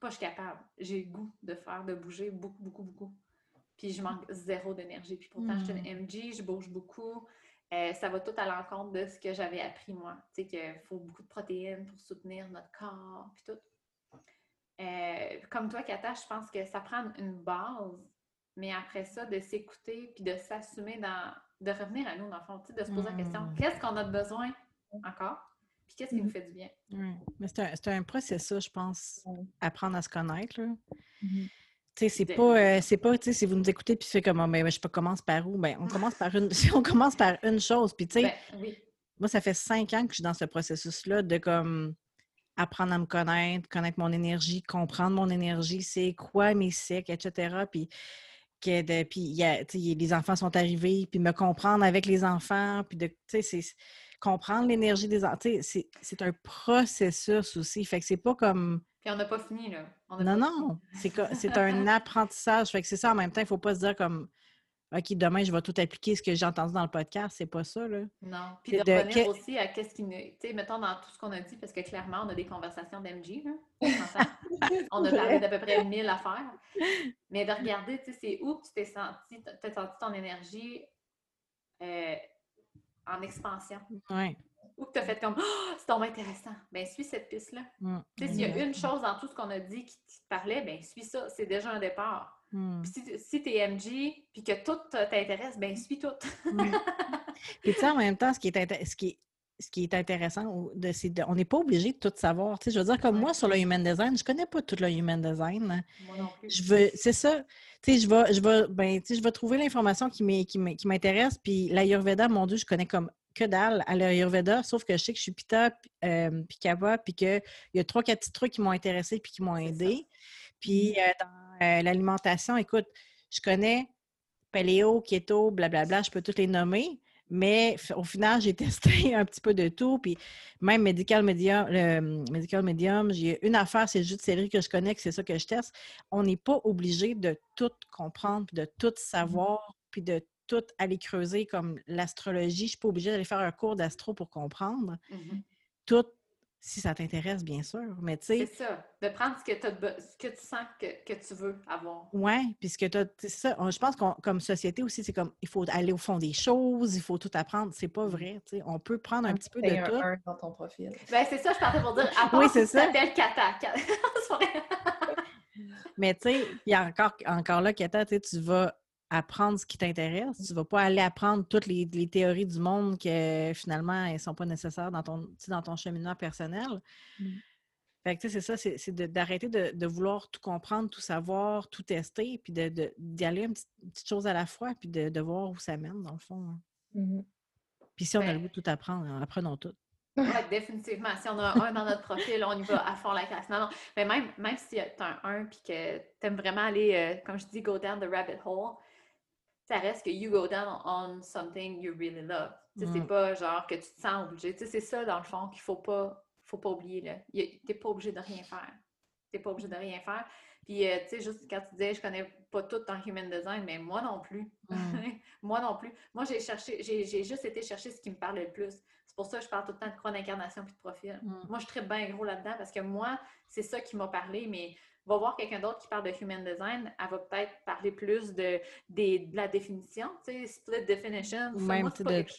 Pas je suis capable. J'ai le goût de faire, de bouger beaucoup, beaucoup, beaucoup. Puis je manque zéro d'énergie. Puis pourtant, je suis une MG, je bouge beaucoup. Euh, ça va tout à l'encontre de ce que j'avais appris moi. Tu sais, qu'il faut beaucoup de protéines pour soutenir notre corps, puis tout. Euh, comme toi, Kata, je pense que ça prend une base, mais après ça, de s'écouter puis de s'assumer dans. de revenir à nous, dans le fond, de se poser la question Mm. qu'est-ce qu'on a de besoin encore? Puis qu'est-ce qui Mm. nous fait du bien? Mais c'est un, c'est un processus, je pense, apprendre à se connaître. là. Mhm. Tu sais, c'est pas, euh, c'est pas, tu sais, si vous nous écoutez puis fais comme, ben, je sais pas, commence par où? Ben, on commence par une, on commence par une chose. Puis, tu sais, Ben, oui. moi, ça fait cinq ans que je suis dans ce processus-là de comme apprendre à me connaître, connaître mon énergie, comprendre mon énergie, c'est quoi mes cycles, etc. Puis, que de, puis y a, les enfants sont arrivés, puis me comprendre avec les enfants, puis de, c'est comprendre l'énergie des enfants. C'est- c'est un processus aussi. Fait que c'est pas comme Puis on n'a pas fini, là. On a non, pas non, c'est un apprentissage. Fait que c'est ça en même temps, il ne faut pas se dire comme OK, demain, je vais tout appliquer ce que j'ai entendu dans le podcast. C'est pas ça, là. Non. Puis de, de revenir que- aussi à qu'est-ce qui nous. Tu sais, mettons dans tout ce qu'on a dit, parce que clairement, on a des conversations d'MG, là. on a parlé d'à peu près 1000 affaires. Mais de regarder, tu sais, c'est où que tu t'es senti, t'as senti ton énergie euh, en expansion? Oui. Ou que tu as fait comme oh, c'est tellement intéressant. Ben, suis cette piste-là. Mm. Tu sais, s'il y a une chose dans tout ce qu'on a dit qui, qui te parlait, ben, suis ça. C'est déjà un départ. Mm. Puis si, si tu es MG puis que tout t'intéresse, ben, suis tout. Mm. Puis, tu sais, en même temps, ce qui est, ce qui est, ce qui est intéressant, c'est on n'est pas obligé de tout savoir. Tu sais, je veux dire, comme Ouais. moi, sur le human design, je connais pas tout le human design. Moi non plus. Je veux, c'est ça. Tu sais, je vais, je vais, ben, tu sais, je vais trouver l'information qui m'intéresse. Puis l'Ayurveda, mon Dieu, je connais comme que dalle à l'Ayurveda, sauf que je sais que je suis puis, euh, puis Kappa, puis qu'il y a trois, quatre petits trucs qui m'ont intéressé puis qui m'ont ça. Puis euh, dans euh, l'alimentation, écoute, je connais paléo, keto, blablabla, je peux toutes les nommer. Mais au final, j'ai testé un petit peu de tout. Puis même Medical Medium, le Medical Medium, j'ai une affaire, c'est juste série que je connais, que c'est ça que je teste. On n'est pas obligé de tout comprendre, puis de tout Mmh savoir, puis de tout aller creuser comme l'astrologie. Je ne suis pas obligée d'aller faire un cours d'astro pour comprendre. Mhm. Tout, si ça t'intéresse, bien sûr. Mais tu sais, C'est ça. De prendre ce que, be- ce que tu sens que, que tu veux avoir. Oui, puisque t'as- c'est ça. on- Je pense qu'on comme société aussi, c'est comme il faut aller au fond des choses, il faut tout apprendre. C'est pas vrai. tu sais. On peut prendre un petit peu de un tout. 1 dans ton profil. Ben, c'est ça, je partais pour dire. À part Oui, c'est tu ça. Kata. Mais tu sais, il y a encore, encore là, Kata, tu tu vas apprendre ce qui t'intéresse. Tu vas pas aller apprendre toutes les, les théories du monde que finalement, elles sont pas nécessaires dans ton, dans ton cheminement personnel. Mm. Fait que tu sais, c'est ça, c'est de- d'arrêter de, de vouloir tout comprendre, tout savoir, tout tester, puis de- de- d'y aller une petite, une petite chose à la fois, puis de, de voir où ça mène, dans le fond. hein. Mhm. Puis si on a le Ben- goût de tout apprendre, hein, apprenons tout. Oui, définitivement. Si on a un dans notre profil, on y va à fond la classe. Non, non. Mais même, même si tu as un 1 puis que tu aimes vraiment aller, euh, comme je dis, go down the rabbit hole, ça reste que you go down on something you really love. Sais, C'est Mm. pas genre que tu te sens obligé. C'est ça, dans le fond, qu'il faut pas, faut pas oublier. Tu n'es pas obligé de rien faire. Tu n'es pas obligé de rien faire. Puis, euh, tu sais, juste quand tu disais, je connais pas tout en human design, mais moi non plus. Mm. moi non plus. Moi, j'ai cherché, j'ai j'ai juste été chercher ce qui me parlait le plus. C'est pour ça que je parle tout le temps de croix d'incarnation puis de profil. Mm. Moi, je suis très bien gros là-dedans parce que moi, c'est ça qui m'a parlé, mais va voir quelqu'un d'autre qui parle de human design, elle va peut-être parler plus de, la définition, tu sais, split definition. Ou Ça, même, moi, c'est de- quelque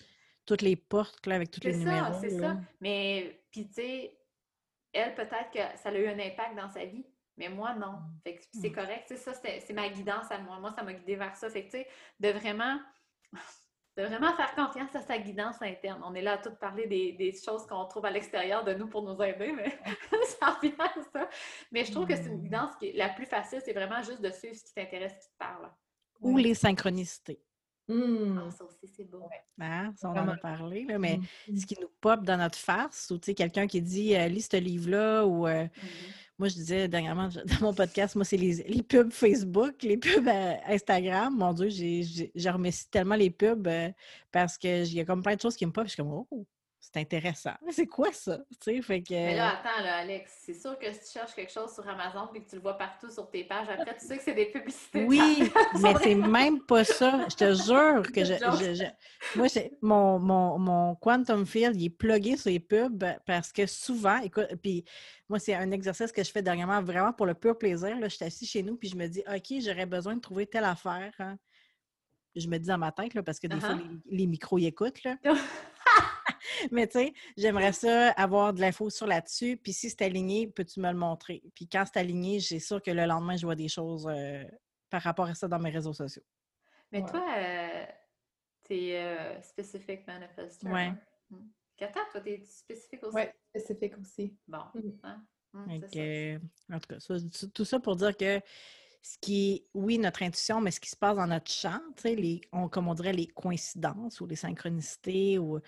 Toutes les portes, là, avec tous les C'est numéros. ça, c'est ça. Mais, puis tu sais, elle, peut-être que ça a eu un impact dans sa vie, mais moi, non. Mm. Fait que c'est correct. Tu sais, ça, c'est ma guidance à moi. Moi, ça m'a guidée vers ça. Fait que, tu sais, de vraiment, de vraiment faire confiance à sa guidance interne. On est là à tout parler des, des choses qu'on trouve à l'extérieur de nous pour nous aider, mais ça revient à ça. Mais je trouve que c'est une Mm. guidance qui est la plus facile, c'est vraiment juste de suivre ce qui t'intéresse, ce qui te parle. Ou les synchronicités. Mm. Ah, ça aussi, c'est beau. Hein, ça, on en a parlé, là, mais Mm. ce qui nous pop dans notre face, ou tu sais, quelqu'un qui dit euh, lis ce livre-là, ou euh, Mhm. Moi je disais dernièrement dans mon podcast, moi c'est les, les pubs Facebook, les pubs euh, Instagram. Mon Dieu, j'ai- j'ai remercie tellement les pubs euh, parce qu'il y a comme plein de choses qui me pop. Je suis comme oh, c'est intéressant. C'est quoi ça? Tu sais, fait que. Mais là, attends, là, Alex, c'est sûr que si tu cherches quelque chose sur Amazon et que tu le vois partout sur tes pages, après, tu sais que c'est des publicités. Oui, mais c'est même pas ça. Je te jure que je. Je- je- moi, mon, mon, mon Quantum Field, il est plugué sur les pubs parce que souvent, écoute, puis moi, c'est un exercice que je fais dernièrement vraiment pour le pur plaisir. Là, je suis assise chez nous, puis je me dis, OK, j'aurais besoin de trouver telle affaire. hein. Je me dis dans ma tête, là, parce que des fois, Uh-huh. les, les micros y écoutent. Là. Mais tu sais, j'aimerais ça avoir de l'info sur là-dessus. Puis si c'est aligné, peux-tu me le montrer? Puis quand c'est aligné, j'ai sûr que le lendemain, je vois des choses euh, par rapport à ça dans mes réseaux sociaux. Mais Ouais. toi, euh, t'es euh, specific manifester. Ouais. hein? Hmm. Kata, toi, t'es spécifique aussi? Oui, spécifique aussi. Bon. Mm. hein? Ça. en tout cas, ça- tout- ça pour dire que ce qui est, oui, notre intuition, mais ce qui se passe dans notre champ, tu sais, les, on- comme on dirait les coïncidences ou les synchronicités, ou,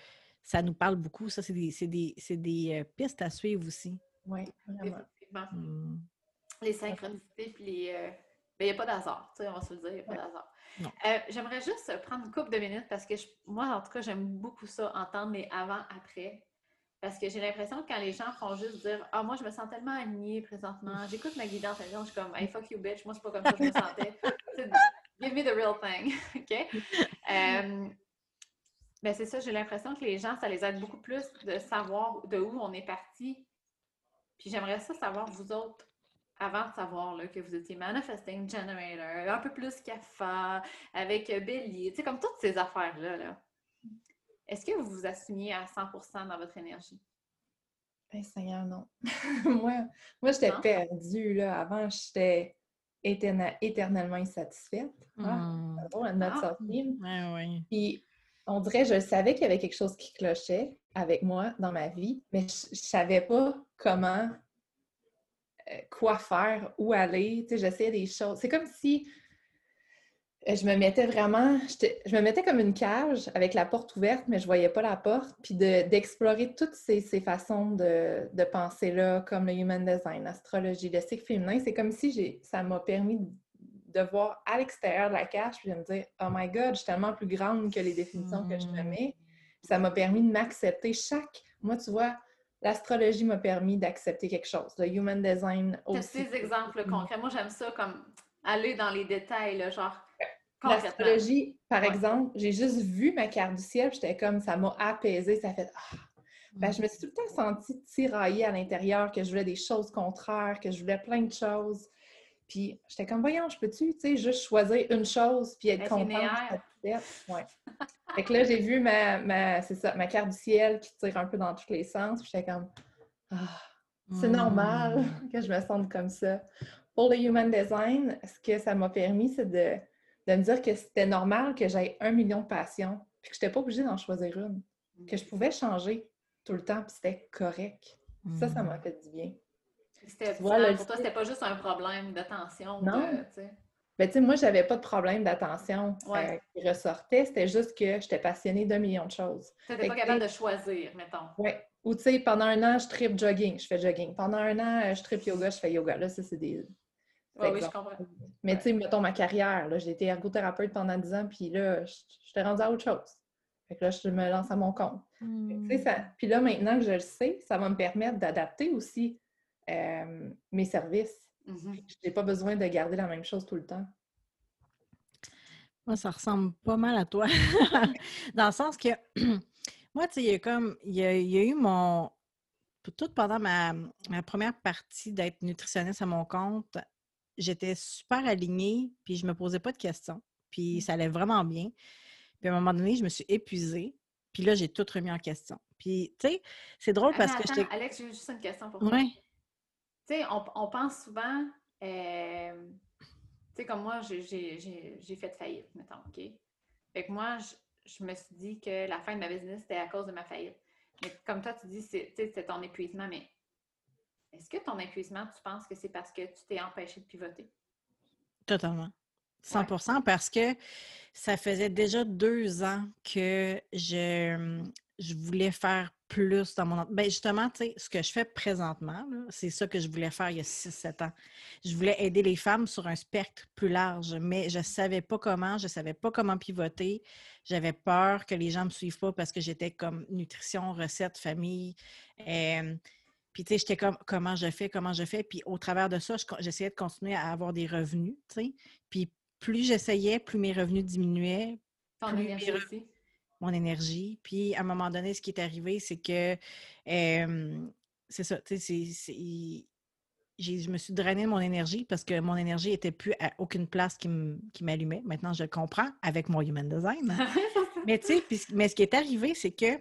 ça nous parle beaucoup. Ça, c'est des, c'est des, c'est des, euh, pistes à suivre aussi. Oui, vraiment. Effectivement. Hmm. Les synchronicités, puis les. euh, ben, il n'y a pas d'hasard, tu sais, on va se le dire, il n'y a pas Ouais. d'hasard. Euh, J'aimerais juste prendre une couple de minutes parce que je- moi, en tout cas, j'aime beaucoup ça, entendre les avant-après. Parce que j'ai l'impression que quand les gens font juste dire Ah, moi, je me sens tellement alignée présentement, j'écoute ma guidance je suis comme Hey, fuck you, bitch, moi, c'est pas comme ça que je me sentais. Give me the real thing. OK? ben, c'est ça, j'ai l'impression que les gens, ça les aide beaucoup plus de savoir de où on est parti. Puis j'aimerais ça savoir, vous autres, avant de savoir là, que vous étiez manifesting generator, un peu plus CAFA, avec Bélier, tu sais, comme toutes ces affaires-là. Là. Est-ce que vous vous assumiez à 100% dans votre énergie? Ben, Seigneur, non. moi, moi j'étais perdue, là. Avant, j'étais éternellement insatisfaite. Ah, c'est drôle, notre Ah. sortie. Ouais, ouais. Puis, on dirait, je savais qu'il y avait quelque chose qui clochait avec moi dans ma vie, mais je, je savais pas comment, euh, quoi faire, où aller. Tu sais, j'essayais des choses. C'est comme si euh, je me mettais vraiment, je me mettais comme une cage avec la porte ouverte, mais je voyais pas la porte, puis de- d'explorer toutes ces, façons de, de penser-là, comme le human design, l'astrologie, le cycle féminin. C'est comme si ça m'a permis de voir à l'extérieur de la cage puis de me dire Oh my God, je suis tellement plus grande que les définitions que je me Mm. mets. Ça m'a permis de m'accepter chaque. Moi, tu vois, l'astrologie m'a permis d'accepter quelque chose. Le human design aussi. des exemples concrets. Moi, j'aime ça comme aller dans les détails, là, genre. L'astrologie, par Ouais. exemple, j'ai juste vu ma carte du ciel, puis j'étais comme, ça m'a apaisé, ça fait Ah! Ben, je me suis tout le temps sentie tiraillée à l'intérieur, que je voulais des choses contraires, que je voulais plein de choses. Puis j'étais comme, voyons, je peux-tu, tu sais, juste choisir une chose puis être contente? Ouais. fait que là, j'ai vu ma, ma, c'est ça, ma carte du ciel qui tire un peu dans tous les sens. Puis j'étais comme, ah, c'est Mm. normal que je me sente comme ça. Pour le Human Design, ce que ça m'a permis, c'est de, de me dire que c'était normal que j'aie un million de passions, puis que je n'étais pas obligée d'en choisir une, que je pouvais changer tout le temps, puis c'était correct. Ça, ça m'a fait du bien. C'était- Tu vois, le- pour toi, c'était pas juste un problème de tension. Non. de- tu sais. Ben, tu sais, moi, j'avais pas de problème d'attention Ouais. euh, qui ressortait. C'était juste que j'étais passionnée d'un million de choses. T'étais Fait pas capable de choisir, mettons. Ouais. Ou, tu sais, pendant un an, je tripe jogging, je fais jogging. Pendant un an, euh, je tripe yoga, je fais yoga. Là, ça, c'est des... Oui, oui, je comprends. Mais Ouais. tu sais, mettons ma carrière, là, j'ai été ergothérapeute pendant 10 ans, puis là, je- j'étais rendue à autre chose. Fait que là, je me lance à mon compte. Mm. Tu sais, ça- Puis là, maintenant que je le sais, ça va me permettre d'adapter aussi euh, mes services. Mhm. Je n'ai pas besoin de garder la même chose tout le temps. Moi, ça ressemble pas mal à toi. Dans le sens que, moi, tu sais, il y a comme, il y a, il y a eu mon, tout pendant ma, ma première partie d'être nutritionniste à mon compte, j'étais super alignée, puis je me posais pas de questions, puis ça allait vraiment bien. Puis à un moment donné, je me suis épuisée, puis là, j'ai tout remis en question. Puis, tu sais, c'est drôle parce Attends, que j'étais... Alex, j'ai juste une question pour toi. Ouais. Sais, on, on pense souvent, euh, tu sais, comme moi, j'ai- fait faillite, mettons, OK? Fait que moi, je, je me suis dit que la fin de ma business, c'était à cause de ma faillite. Mais comme toi, tu dis, c'est tu sais, c'est ton épuisement, mais est-ce que ton épuisement, tu penses que c'est parce que tu t'es empêché de pivoter? Totalement. 100% parce que ça faisait déjà deux ans que je, je voulais faire plus dans mon... en- Ben justement, tu sais, ce que je fais présentement, c'est ça que je voulais faire il y a 6-7 ans. Je voulais aider les femmes sur un spectre plus large, mais je ne savais pas comment, je ne savais pas comment pivoter. J'avais peur que les gens ne me suivent pas parce que j'étais comme nutrition, recette, famille. Euh, puis, tu sais, j'étais comme, comment je fais, comment je fais? Puis, au travers de ça, j'essayais de continuer à avoir des revenus, tu sais. Puis, plus j'essayais, plus mes revenus diminuaient, Plus mes? Mon énergie. Puis, à un moment donné, ce qui est arrivé, c'est que, euh, c'est ça, tu sais, je me suis drainée de mon énergie parce que mon énergie n'était plus à aucune place qui m'allumait. Maintenant, je le comprends avec mon human design. Mais tu sais, mais ce qui est arrivé, c'est que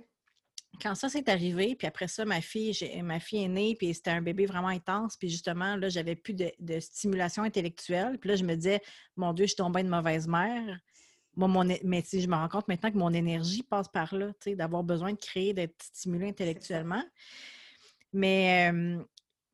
quand ça s'est arrivé, puis après ça, ma fille, j'ai- ma fille est née, puis c'était un bébé vraiment intense, puis justement, là, j'avais plus de, de stimulation intellectuelle. Puis là, je me disais, mon Dieu, je suis tombée une mauvaise mère. Moi, mon, mais je me rends compte maintenant que mon énergie passe par là, d'avoir besoin de créer, d'être stimulée intellectuellement. Mais, euh,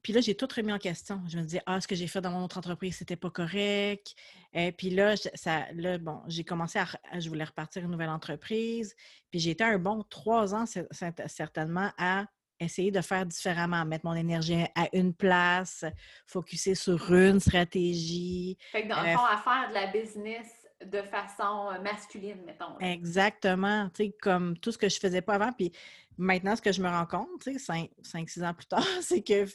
puis là, j'ai tout remis en question. Je me disais, ah, ce que j'ai fait dans mon autre entreprise, c'était pas correct. Et puis là, ça, là bon, j'ai commencé à, je voulais repartir une nouvelle entreprise. Puis j'ai été un bon trois ans, cer- cer- certainement, à essayer de faire différemment, mettre mon énergie à une place, focuser sur une stratégie. Fait que dans le Euh, fond, à faire de la business de façon euh, masculine, mettons. Exactement, tu comme tout ce que je faisais pas avant. Puis maintenant, ce que je me rends compte, tu sais, cinq, cinq, six ans plus tard, c'est que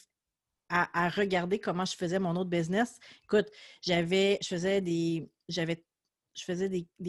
à, regarder comment je faisais mon autre business, écoute, j'avais, je faisais des,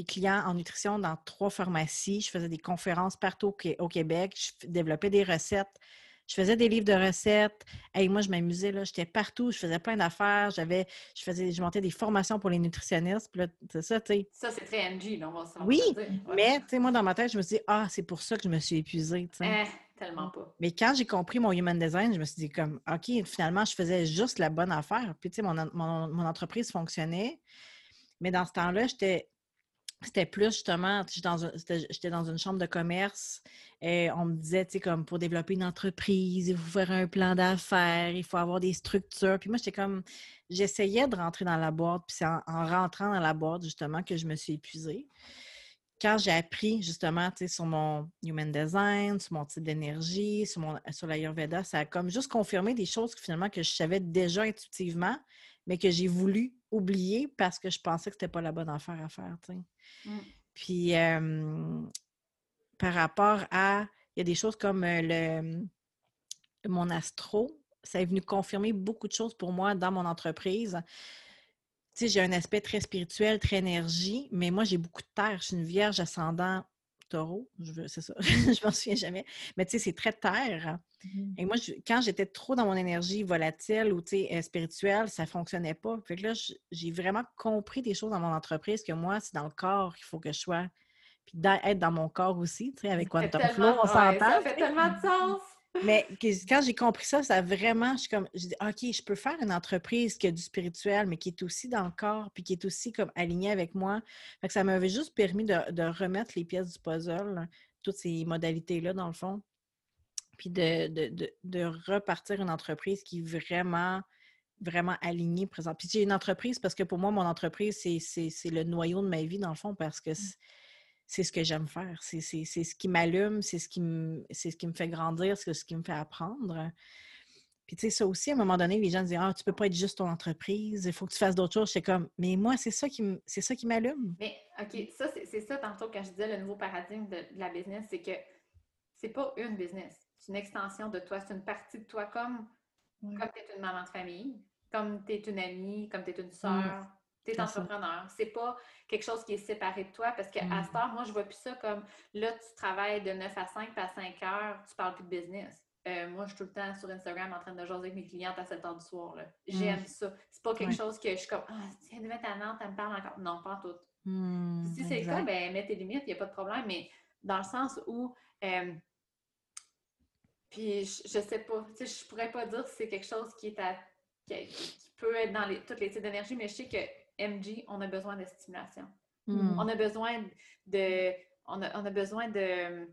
clients en nutrition dans trois pharmacies, je faisais des conférences partout au, Qué- au Québec, je développais des recettes, je faisais des livres de recettes. Et moi, je m'amusais, là, j'étais partout, je faisais plein d'affaires, j'avais, je faisais, je montais des formations pour les nutritionnistes, puis là, c'est ça, tu sais. Ça, c'est très NG, là, on va Oui, dire. Ouais. Mais, tu sais, moi, dans ma tête, je me suis dit, ah, c'est pour ça que je me suis épuisée, tu sais. Eh, tellement pas. Mais quand j'ai compris mon human design, je me suis dit, comme, OK, finalement, je faisais juste la bonne affaire. Puis, tu sais, mon, mon, mon entreprise fonctionnait. Mais dans ce temps-là, j'étais. C'était plus justement, j'étais dans une chambre de commerce et on me disait, tu sais, comme pour développer une entreprise, il faut faire un plan d'affaires, il faut avoir des structures. Puis moi, j'étais comme, j'essayais de rentrer dans la boîte, puis c'est en, en rentrant dans la boîte, justement, que je me suis épuisée quand j'ai appris justement tu sais, sur mon human design, sur mon type d'énergie, sur, mon, sur l'Ayurveda, ça a comme juste confirmé des choses que finalement que je savais déjà intuitivement, mais que j'ai voulu oublié parce que je pensais que c'était pas la bonne affaire à faire. Mm. Puis, par rapport à, il y a des choses comme euh, le, mon astro, ça est venu confirmer beaucoup de choses pour moi dans mon entreprise. Tu sais, j'ai un aspect très spirituel, très énergie, mais moi, j'ai beaucoup de terre. Je suis une vierge ascendant taureau, c'est ça, je m'en souviens jamais. Mais tu sais, c'est très terre. Mmh. Et moi, quand j'étais trop dans mon énergie volatile ou euh, spirituelle, ça ne fonctionnait pas. Fait que là, j'ai vraiment compris des choses dans mon entreprise que moi, c'est dans le corps qu'il faut que je sois. Puis être dans mon corps aussi, tu sais, avec Quantum Flow, on s'entend. Ça fait tellement de sens! Mais quand j'ai compris ça, ça a vraiment, je suis comme, je dis, OK, je peux faire une entreprise qui a du spirituel, mais qui est aussi dans le corps, puis qui est aussi comme alignée avec moi. Fait que ça m'avait juste permis de, remettre les pièces du puzzle, toutes ces modalités-là, dans le fond, puis de, de, repartir une entreprise qui est vraiment, vraiment alignée, présente. Puis j'ai une entreprise parce que pour moi, mon entreprise, c'est le noyau de ma vie, dans le fond, parce que mmh c'est ce que j'aime faire. C'est ce qui m'allume, c'est ce, qui me, ce qui me fait grandir, c'est ce qui me fait apprendre. Puis, tu sais, ça aussi, à un moment donné, les gens disent Ah, tu peux pas être juste ton entreprise, il faut que tu fasses d'autres choses. C'est comme, mais moi, c'est ça qui m'allume. Mais, OK, ça, c'est ça, tantôt, quand je disais le nouveau paradigme de, la business, c'est que c'est pas une business. C'est une extension de toi, c'est une partie de toi, comme, comme tu es une maman de famille, comme tu es une amie, comme tu es une soeur, tu es entrepreneur. C'est pas quelque chose qui est séparé de toi parce qu'à à cette heure, moi, je vois plus ça comme là, tu travailles de 9 à 5 puis à 5 heures, tu parles plus de business. Euh, moi, je suis tout le temps sur Instagram en train de jaser avec mes clientes à 7 heures du soir. J'aime mm. ça. C'est pas quelque chose que je suis comme Ah, tiens, devant ta Nantes, elle me parle encore. Non, pas tout. Mm, si c'est le cas, ben, mets tes limites, il n'y a pas de problème. Mais dans le sens où. Euh, puis, je, sais pas, tu sais, je pourrais pas dire si c'est quelque chose qui est à, qui, peut être dans les, toutes les types d'énergie, mais je sais que MG, on a besoin de stimulation. Hmm. On a besoin de. On a, on a besoin de.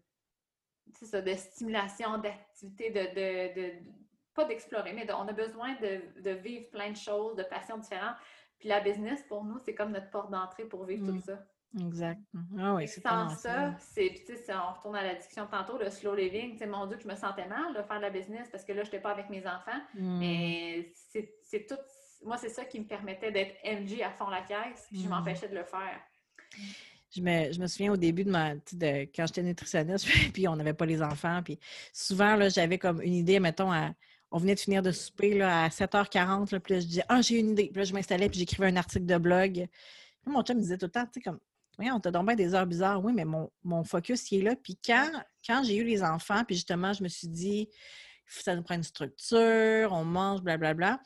Ça, de stimulation, d'activité, de, de, Pas d'explorer, mais on a besoin de, vivre plein de choses, de passions différentes. Puis la business, pour nous, c'est comme notre porte d'entrée pour vivre tout hmm. ça. Exact. Ah oui, c'est Sans ça, c'est, on retourne à la discussion tantôt, le slow living, mon Dieu, que je me sentais mal de faire de la business parce que là, je n'étais pas avec mes enfants. Hmm. Mais c'est tout moi, c'est ça qui me permettait d'être MG à fond la caisse, puis je mm. m'empêchais de le faire. Je me, je me, souviens au début de ma de, quand j'étais nutritionniste, puis on n'avait pas les enfants. Puis souvent, là, j'avais comme une idée, mettons, on venait de finir de souper là, à 7h40, là, puis là, je disais Ah, j'ai une idée. Puis là, je m'installais, puis j'écrivais un article de blog. mon chum me disait tout le temps, tu sais, comme oui, on t'a donc des heures bizarres. Oui, mais mon, mon focus, il est là. Puis quand, quand j'ai eu les enfants, puis justement, je me suis dit, ça nous prend une structure, on mange, blablabla. Bla, bla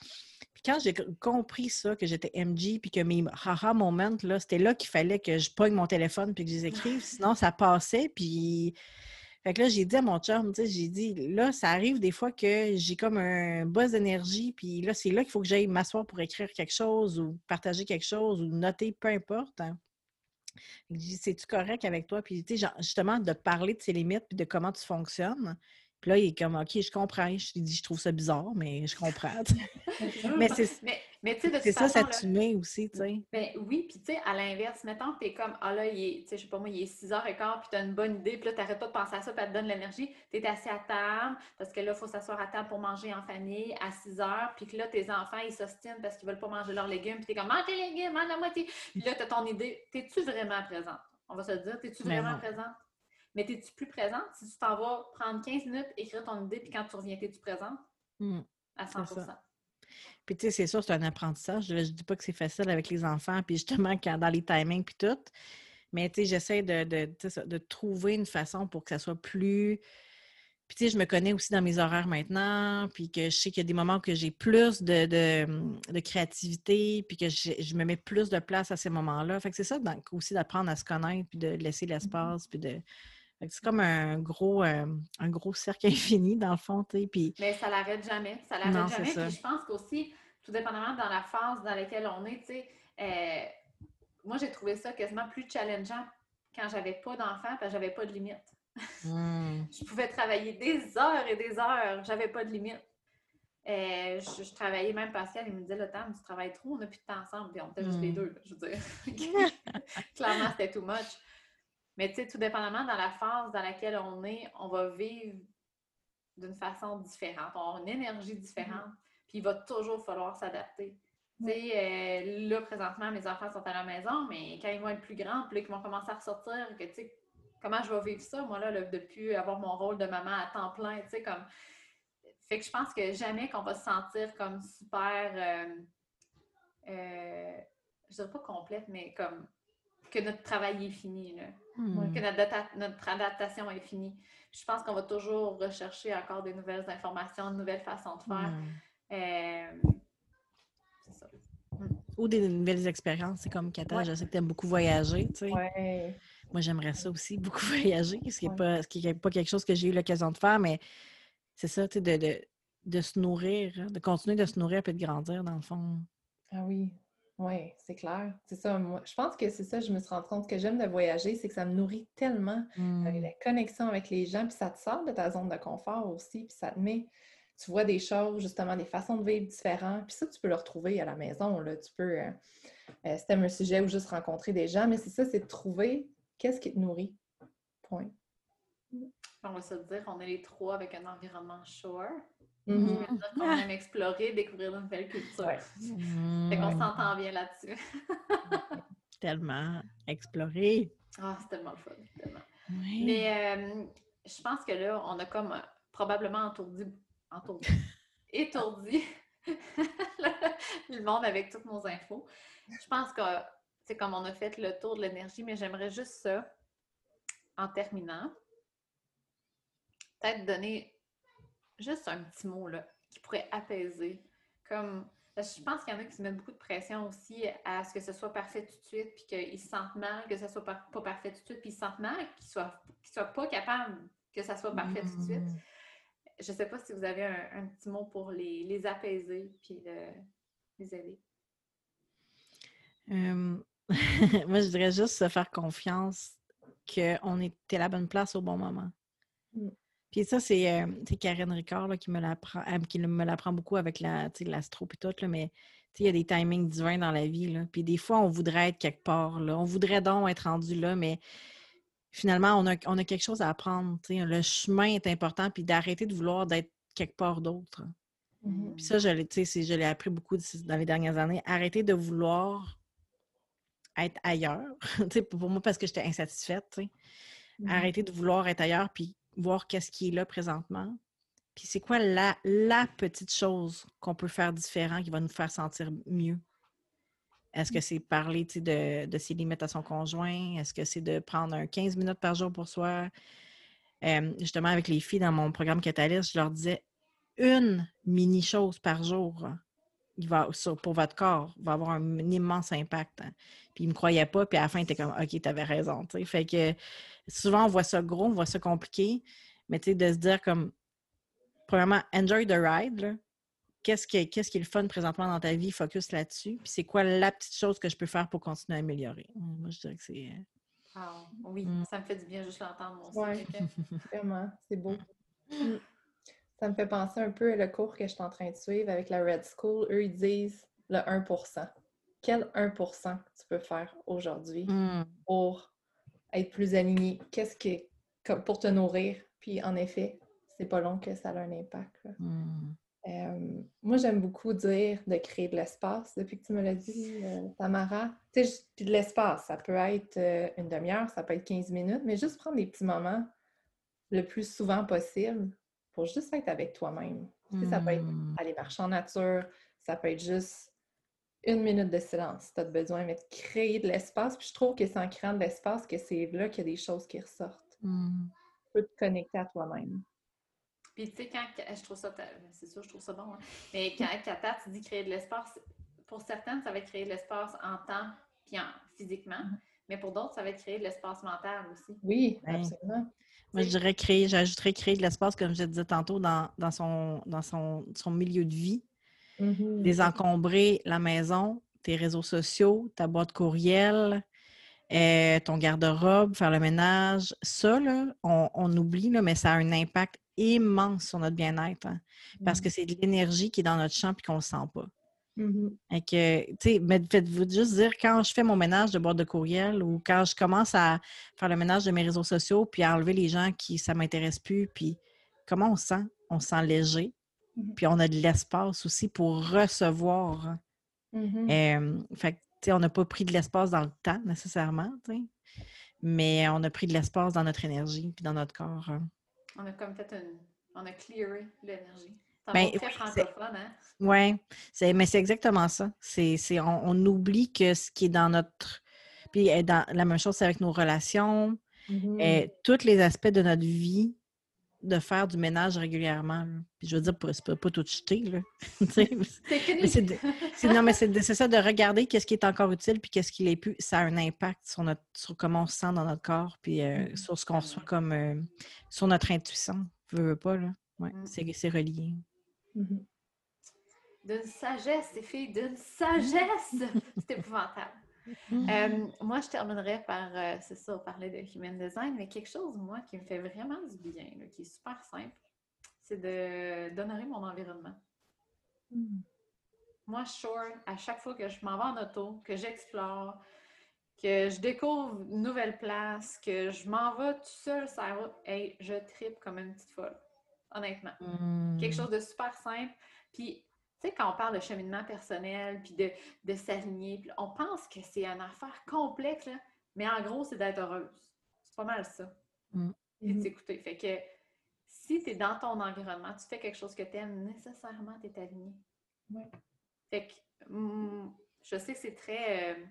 quand j'ai compris ça, que j'étais MG, puis que mes haha moments, c'était là qu'il fallait que je pogne mon téléphone puis que je les écrive, sinon ça passait. Puis. Fait que là, j'ai dit à mon chum, j'ai dit, là, ça arrive des fois que j'ai comme un buzz d'énergie, puis là, c'est là qu'il faut que j'aille m'asseoir pour écrire quelque chose ou partager quelque chose ou noter, peu importe. Hein. C'est-tu correct avec toi? Puis, tu sais, justement, de parler de tes limites puis de comment tu fonctionnes. Puis là, il est comme, OK, je comprends. Je dis, je trouve ça bizarre, mais je comprends. mais c'est mais, ça, ça met aussi, tu sais. Ben, oui, puis tu sais, à l'inverse, mettons que tu es comme, ah là, il est, tu sais, je sais pas moi, il est 6h15, puis tu as une bonne idée, puis là, tu n'arrêtes pas de penser à ça, puis elle te donne l'énergie. Tu es assis à table, parce que là, il faut s'asseoir à table pour manger en famille à 6h, puis que là, tes enfants, ils s'ostinent parce qu'ils veulent pas manger leurs légumes, puis tu es comme, mange tes légumes, mange la moitié. Puis là, tu as ton idée. T'es-tu vraiment présente? On va se dire, t'es-tu vraiment présente? Mais es-tu plus présente? Si tu t'en vas prendre 15 minutes, écrire ton idée, puis quand tu reviens, es-tu présente? Mmh. À 100% Puis, tu sais, c'est sûr, c'est un apprentissage. Je ne dis pas que c'est facile avec les enfants, puis justement, quand, dans les timings, puis tout. Mais, tu sais, j'essaie de, de, trouver une façon pour que ça soit plus. Puis, tu sais, je me connais aussi dans mes horaires maintenant, puis que je sais qu'il y a des moments où j'ai plus de, de, créativité, puis que je, me mets plus de place à ces moments-là. Fait que c'est ça donc, aussi d'apprendre à se connaître, puis de laisser mmh l'espace, puis de, c'est comme un gros, euh, un gros cercle infini, dans le fond. Puis... Mais ça l'arrête jamais. Ça l'arrête jamais. Puis je pense qu'aussi, tout dépendamment dans la phase dans laquelle on est, tu sais, euh, moi, j'ai trouvé ça quasiment plus challengeant quand j'avais pas d'enfants, parce que j'avais pas de limite. Hmm. je pouvais travailler des heures et des heures, j'avais pas de limite. Euh, je, travaillais même Pascal, il me disait le temps, tu travailles trop, on n'a plus de temps ensemble, puis on était juste les hmm. deux, je veux dire. Clairement, c'était too much. Mais tu sais, tout dépendamment dans la phase dans laquelle on est, on va vivre d'une façon différente, on a une énergie différente, mm-hmm. puis il va toujours falloir s'adapter. Tu sais, euh, là, présentement, mes enfants sont à la maison, mais quand ils vont être plus grands, puis qu'ils vont commencer à ressortir, que, tu sais, comment je vais vivre ça, moi, là, depuis avoir mon rôle de maman à temps plein, tu sais, comme... Fait que je pense que jamais qu'on va se sentir comme super... Euh, euh, je dirais pas complète, mais comme que notre travail est fini, là. Que notre, notre, adaptation est finie. Je pense qu'on va toujours rechercher encore des nouvelles informations, de nouvelles façons de faire. C'est ça. Hmm. Ou des nouvelles expériences. C'est comme Kata, je sais que tu aimes beaucoup voyager. Tu sais. ouais. Moi, j'aimerais ça aussi, beaucoup voyager, ce qui n'est pas, pas, quelque chose que j'ai eu l'occasion de faire, mais c'est ça, tu sais, de, de, de, se nourrir, hein, de continuer de se nourrir et de grandir, dans le fond. Ah oui, oui, c'est clair. C'est ça. Moi, je pense que c'est ça, je me suis rendu compte que j'aime de voyager, c'est que ça me nourrit tellement. Mmh. La connexion avec les gens, puis ça te sort de ta zone de confort aussi, puis ça te met, tu vois des choses, justement, des façons de vivre différentes. Puis ça, tu peux le retrouver à la maison. Là. Tu peux, euh, euh, c'était un sujet ou juste rencontrer des gens, mais c'est ça, c'est de trouver qu'est-ce qui te nourrit. Point. On va se dire, on est les trois avec un environnement shore. On aime explorer, découvrir de nouvelles cultures. Mmh, fait qu'on s'entend bien là-dessus. tellement. Explorer. Ah, c'est tellement le fun. Tellement. Mais euh, je pense que là, on a comme euh, probablement entourdi, entourdi, étourdi le monde avec toutes nos infos. Je pense que c'est comme on a fait le tour de l'énergie, mais j'aimerais juste ça, en terminant, peut-être donner juste un petit mot là, qui pourrait apaiser. Comme je pense qu'il y en a qui se mettent beaucoup de pression aussi à ce que ce soit parfait tout de suite, puis qu'ils se sentent mal, que ce soit pas, parfait tout de suite, puis ils se sentent mal, qu'ils ne soient, soient, pas capables que ça soit parfait tout de suite. Mmh. Je ne sais pas si vous avez un, petit mot pour les, les apaiser, puis les aider. Moi, je dirais juste se faire confiance qu'on était à la bonne place au bon moment. Puis ça, c'est euh, Karine Ricard qui me l'apprend euh, qui me l'apprend beaucoup avec l'astro et tout, là, mais il y a des timings divins dans la vie. Là. Puis des fois, on voudrait être quelque part. Là. On voudrait donc être rendu là, mais finalement, on a, on a quelque chose à apprendre. Le chemin est important, puis d'arrêter de vouloir d'être quelque part d'autre. Mmh puis ça, je l'ai appris beaucoup dans les dernières années. Arrêter de vouloir être ailleurs. pour moi, parce que j'étais insatisfaite. Mmh Arrêter de vouloir être ailleurs, puis voir qu'est-ce qui est là présentement. Puis c'est quoi la, la petite chose qu'on peut faire différent qui va nous faire sentir mieux? Est-ce que c'est parler de, de ses limites à son conjoint? Est-ce que c'est de prendre un 15 minutes par jour pour soi? justement, avec les filles dans mon programme Catalyst, je leur disais une mini chose par jour il va, pour votre corps va avoir un, immense impact. Hein. Puis ils ne me croyaient pas, puis à la fin, ils étaient comme OK, tu avais raison. Fait que souvent, on voit ça gros, on voit ça compliqué, mais tu sais, de se dire comme, premièrement, enjoy the ride. Qu'est-ce qui, qu'est-ce qui est le fun présentement dans ta vie? Focus là-dessus. Puis c'est quoi la petite chose que je peux faire pour continuer à améliorer? Moi, je dirais que c'est. Euh, oui, mm. ça me fait du bien juste l'entendre. Oui, vraiment, c'est beau. Ça me fait penser un peu le cours que je suis en train de suivre avec la Red School. Eux, ils disent le 1% Quel 1% tu peux faire aujourd'hui mm. pour être plus aligné, qu'est-ce que pour te nourrir? Puis en effet, c'est pas long que ça a un impact. Hmm. Euh, moi, j'aime beaucoup dire de créer de l'espace depuis que tu me l'as dit, euh, Tamara. puis de l'espace, ça peut être euh, une demi-heure, ça peut être 15 minutes, mais juste prendre des petits moments le plus souvent possible pour juste être avec toi-même. Ça peut être hmm. aller marcher en nature, ça peut être juste une minute de silence si tu as besoin, mais de créer de l'espace. Puis je trouve que c'est en créant de l'espace que c'est là qu'il y a des choses qui ressortent. Mm. Tu peux te connecter à toi-même. Puis tu sais, quand je trouve ça, c'est sûr, je trouve ça bon, hein. mais quand Kata, tu dis créer de l'espace, pour certaines, ça va être créer de l'espace en temps puis en, physiquement, mm. Mais pour d'autres, ça va être créer de l'espace mental aussi. Oui, absolument. Moi, je dirais créer, j'ajouterais créer de l'espace, comme je disais tantôt, dans, dans, son, dans son, son milieu de vie Mmh Désencombrer la maison, tes réseaux sociaux, ta boîte courriel, euh, ton garde-robe, faire le ménage. Ça, on, oublie, là, mais ça a un impact immense sur notre bien-être. Hein, parce que mmh. c'est de l'énergie qui est dans notre champ et qu'on ne le sent pas. Mmh faites-vous juste dire quand je fais mon ménage de boîte de courriel ou quand je commence à faire le ménage de mes réseaux sociaux puis à enlever les gens qui ça m'intéresse plus, puis comment on se sent? On se sent léger, Mmh puis on a de l'espace aussi pour recevoir Mhm. Euh, fait que, tu sais, on n'a pas pris de l'espace dans le temps nécessairement, tu sais, mais on a pris de l'espace dans notre énergie puis dans notre corps. hein. On a comme fait une. On a clearé l'énergie. Ben, oui, c'est- francophone, hein? Oui, mais c'est exactement ça. C'est, c'est, on, on oublie que ce qui est dans notre. Puis euh, dans, la même chose c'est avec nos relations, Mhm. euh, tous les aspects de notre vie, de faire du ménage régulièrement. là. Puis je veux dire, c'est pas, pas tout jeter, là. C'est fini. mais c'est, de- c'est- non, mais c'est, de- c'est ça de regarder qu'est-ce qui est encore utile puis qu'est-ce qui l'est plus. Ça a un impact sur, notre, sur comment on se sent dans notre corps puis euh, Mhm. sur ce qu'on reçoit comme. euh, sur notre intuition. Je veux pas, là. Ouais, Mm. c'est, c'est relié. Mhm. D'une sagesse, ces filles, d'une sagesse! C'est épouvantable. Euh, moi, je terminerais par, euh, c'est ça, parler de human design, mais quelque chose, moi, qui me fait vraiment du bien, là, qui est super simple, c'est de d'honorer mon environnement. Mhm. Moi, sure, à chaque fois que je m'en vais en auto, que j'explore, que je découvre une nouvelle place, que je m'en vais tout seul sur la route, hey, je tripe comme une petite folle, honnêtement. Quelque chose de super simple. Puis, tu sais, quand on parle de cheminement personnel, puis de, de s'aligner, on pense que c'est une affaire complexe, là, mais en gros, c'est d'être heureuse. C'est pas mal ça. Mm. Et de s'écouter. Fait que si tu es dans ton environnement, tu fais quelque chose que tu aimes, nécessairement, tu es aligné. Ouais. Fait que, mm, je sais que c'est très euh,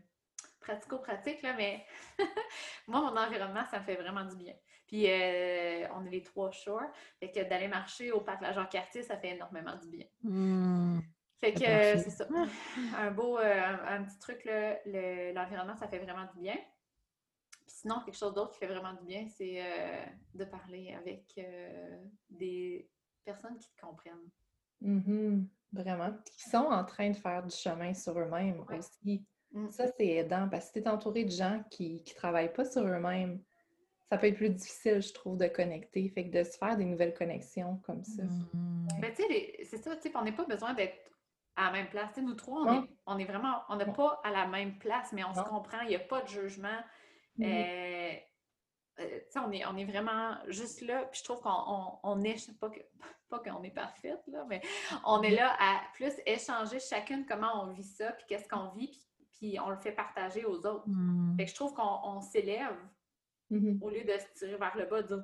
pratico-pratique, là, mais moi, mon environnement, ça me fait vraiment du bien. Puis, euh, on est les trois shores. Fait que d'aller marcher au parc La Jean-Cartier, ça fait énormément du bien. Mm. Fait que C'est euh, c'est ça. Un beau, euh, un, un petit truc, là, le- l'environnement, ça fait vraiment du bien. Puis sinon, quelque chose d'autre qui fait vraiment du bien, c'est euh, de parler avec des personnes qui te comprennent. Mhm. Vraiment. Qui sont en train de faire du chemin sur eux-mêmes Ouais. aussi. Mm. Ça, c'est aidant parce que tu es entouré de gens qui ne travaillent pas sur eux-mêmes. Ça peut être plus difficile, je trouve, de connecter. Fait que de se faire des nouvelles connexions comme ça. Mm. Ben, tu sais, c'est ça, tu sais, on n'a pas besoin d'être à la même place. Tu sais, nous trois, on est, on est vraiment, on n'est pas à la même place, mais on se comprend, il n'y a pas de jugement. Mhm. Euh, euh, tu sais, on est, on est vraiment juste là, puis je trouve qu'on on, on est, pas que pas qu'on est parfaite, là, mais on est là à plus échanger chacune comment on vit ça, puis qu'est-ce qu'on vit, puis, puis on le fait partager aux autres. Mm. Fait que je trouve qu'on on Mhm. au lieu de se tirer vers le bas, de dire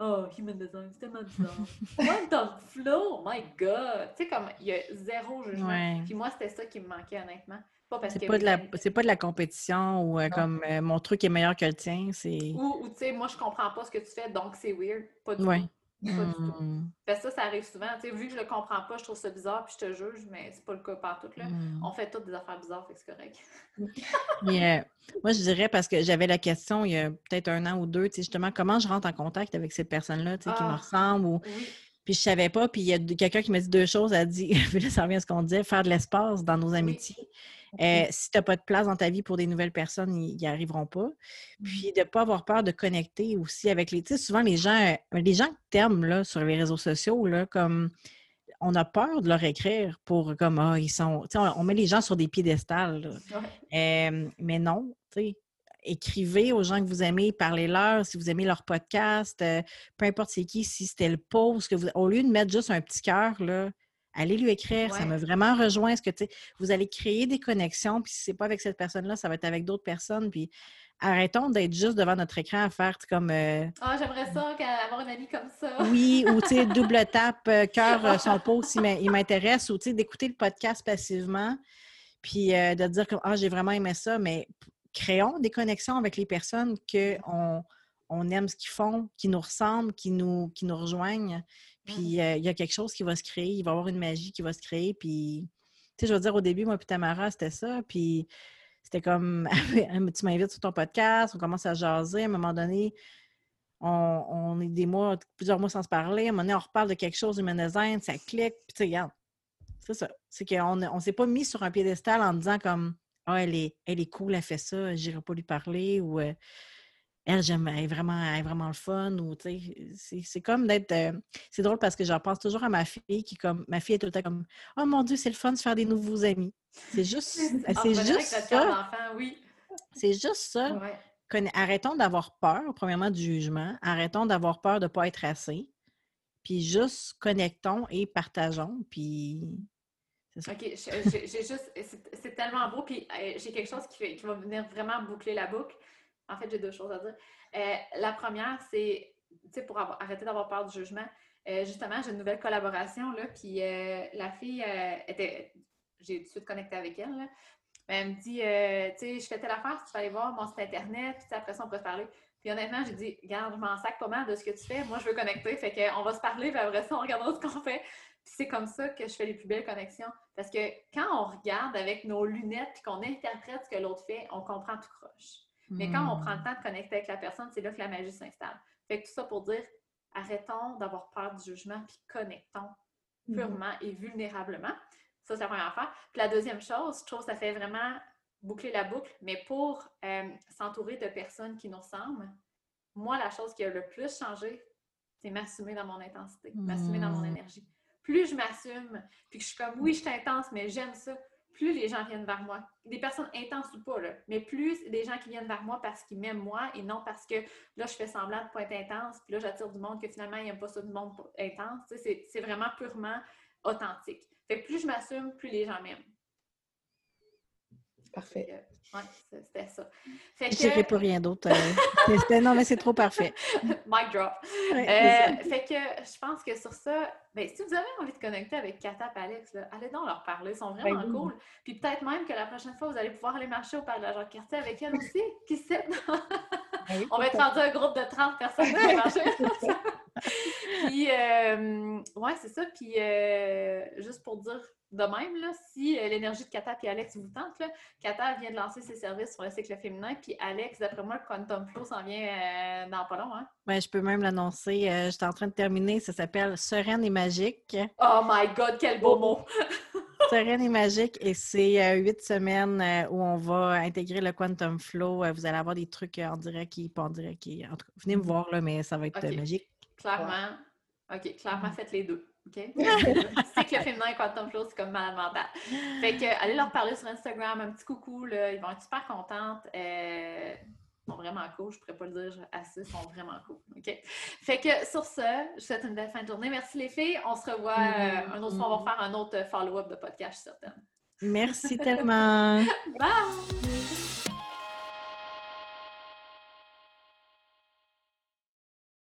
Oh, human design, c'est tellement bizarre. What the flow? Oh my God! Tu sais, comme il y a zéro jugement. Ouais. Puis moi, c'était ça qui me manquait, honnêtement. Pas parce C'est que. pas, de la, c'est pas de la compétition ou euh, comme euh, mon truc est meilleur que le tien. C'est. Ou, ou tu sais, moi, je comprends pas ce que tu fais, donc c'est weird. Pas du Ouais. tout. Pas du tout. Mm. Parce que ça, ça arrive souvent. Tu sais, vu que je le comprends pas, je trouve ça bizarre, puis je te juge, mais c'est pas le cas partout, là. Mm. On fait toutes des affaires bizarres, fait que c'est correct. Mais, euh, moi, je dirais parce que j'avais la question il y a peut-être un an ou deux, tu sais, justement, comment je rentre en contact avec cette personne-là, tu sais, qui me Ah. ressemble ou. Oui. Puis je savais pas, puis il y a quelqu'un qui m'a dit deux choses. Elle a dit, là, ça revient à ce qu'on disait, faire de l'espace dans nos amitiés. Euh, si tu n'as pas de place dans ta vie pour des nouvelles personnes, ils n'y arriveront pas. Puis de ne pas avoir peur de connecter aussi avec les. Tu sais, souvent, les gens, euh, les gens que t'aimes là, sur les réseaux sociaux, là, comme on a peur de leur écrire pour comme Ah, ils sont. Tu sais, on, on met les gens sur des piédestals. là. Ouais. Euh, mais non, tu sais, écrivez aux gens que vous aimez, parlez-leur, si vous aimez leur podcast, euh, peu importe c'est qui, si c'était le post, que vous, au lieu de mettre juste un petit cœur, là, allez lui écrire, ça m'a vraiment rejoint. Ce que, vous allez créer des connexions, puis si c'est pas avec cette personne-là, ça va être avec d'autres personnes, puis arrêtons d'être juste devant notre écran à faire comme euh, Ah, j'aimerais ça avoir une amie comme ça. oui, ou tu sais, double tape, euh, cœur, son post, il m'intéresse, ou tu sais, d'écouter le podcast passivement, puis euh, de dire comme Ah, j'ai vraiment aimé ça, mais créons des connexions avec les personnes qu'on on aime ce qu'ils font, qui nous ressemblent, qui nous, qui nous rejoignent. Puis euh, il y a quelque chose qui va se créer, il va y avoir une magie qui va se créer. Puis, tu sais, je veux dire, au début, moi puis Tamara, c'était ça. Puis c'était comme, tu m'invites sur ton podcast, on commence à jaser. À un moment donné, on, on est des mois, plusieurs mois sans se parler. À un moment donné, on reparle de quelque chose, human design, ça clique. Puis, tu sais, regarde, c'est ça. C'est qu'on ne s'est pas mis sur un piédestal en disant comme, ah, elle est, elle est cool, elle fait ça, j'irai pas lui parler. Ou euh, elle, j'aime, elle est vraiment, elle est vraiment le fun. Ou, tu sais, c'est, c'est comme d'être. euh, c'est drôle parce que j'en pense toujours à ma fille qui, comme, ma fille est tout le temps comme, oh mon Dieu, c'est le fun de se faire des nouveaux amis. C'est juste, Ah, c'est juste ça. oui. C'est juste ça. Arrêtons d'avoir peur, premièrement, du jugement. Arrêtons d'avoir peur de ne pas être assez. Puis juste connectons et partageons. Puis OK, j'ai juste, c'est tellement beau, puis euh, j'ai quelque chose qui, qui va venir vraiment boucler la boucle. En fait, j'ai deux choses à dire. Euh, la première, c'est, tu sais, pour arrêter d'avoir peur du jugement, euh, justement, j'ai une nouvelle collaboration, là, puis la fille était, j'ai tout de suite connecté avec elle, là, elle me dit, tu sais, je fais telle affaire, tu vas aller voir mon site Internet, puis après ça, on peut se parler. Puis honnêtement, j'ai dit, regarde, je m'en sac pas mal de ce que tu fais. Moi, je veux connecter. Fait qu'on va se parler, puis après ça, on regardera ce qu'on fait c'est comme ça que je fais les plus belles connexions. Parce que quand on regarde avec nos lunettes et qu'on interprète ce que l'autre fait, on comprend tout croche. Mais quand on prend le hmm. temps de connecter avec la personne, c'est là que la magie s'installe. Fait que tout ça pour dire, arrêtons d'avoir peur du jugement puis connectons hmm. purement et vulnérablement. Ça, c'est la première affaire. Puis la deuxième chose, je trouve que ça fait vraiment boucler la boucle, mais pour euh, s'entourer de personnes qui nous ressemblent, moi, la chose qui a le plus changé, c'est m'assumer dans mon intensité, m'assumer dans mon hmm. énergie plus je m'assume, puis que je suis comme, oui, je suis intense, mais j'aime ça, plus les gens viennent vers moi. Des personnes intenses ou pas, là, mais plus des gens qui viennent vers moi parce qu'ils m'aiment moi et non parce que là, je fais semblant de ne pas être intense, puis là, j'attire du monde que finalement, ils n'aiment pas ça du monde intense. C'est vraiment purement authentique. Fait que plus je m'assume, plus les gens m'aiment. Parfait. Oui, c'était ça. Fait que... Je dirais pas rien d'autre. Euh, non, mais c'est trop parfait. Mic drop. Euh, fait que je pense que sur ça, ben, si vous avez envie de connecter avec Kata et Alex, allez donc leur parler. Ils sont vraiment ben cool. Puis peut-être même que la prochaine fois, vous allez pouvoir aller marcher au parc de la Jacques-Cartier avec elles aussi. Qui sait? Ben On va être rendu un groupe de 30 personnes qui marcher. Puis, euh, ouais, c'est ça. Puis, juste pour dire de même, là, si euh, l'énergie de Kata et Alex vous tente, là, Kata vient de lancer ses services sur le cycle féminin, puis Alex, d'après moi, le Quantum Flow s'en vient euh, dans pas long. Hein? Ouais, je peux même l'annoncer. Euh, je suis en train de terminer. Ça s'appelle Sereine et magique. Oh my God, quel beau mot! Sereine et magique, et c'est huit semaines où on va intégrer le Quantum Flow. vous allez avoir des trucs en direct qui, pas en direct, qui, en tout cas, venez me mm-hmm. voir, là, mais ça va être magique. Clairement. OK, clairement, faites les deux. OK? c'est que le féminin et Quantum Flow, c'est comme malade mental. Fait que, allez leur parler sur Instagram, un petit coucou, là, ils vont être super contentes. Euh, ils sont vraiment cool, je ne pourrais pas le dire assez, ils sont vraiment cool. OK? Fait que sur ce, je vous souhaite une belle fin de journée. Merci les filles. On se revoit euh, un autre fois. On va faire un autre follow-up de podcast, certaine. Merci tellement. Bye!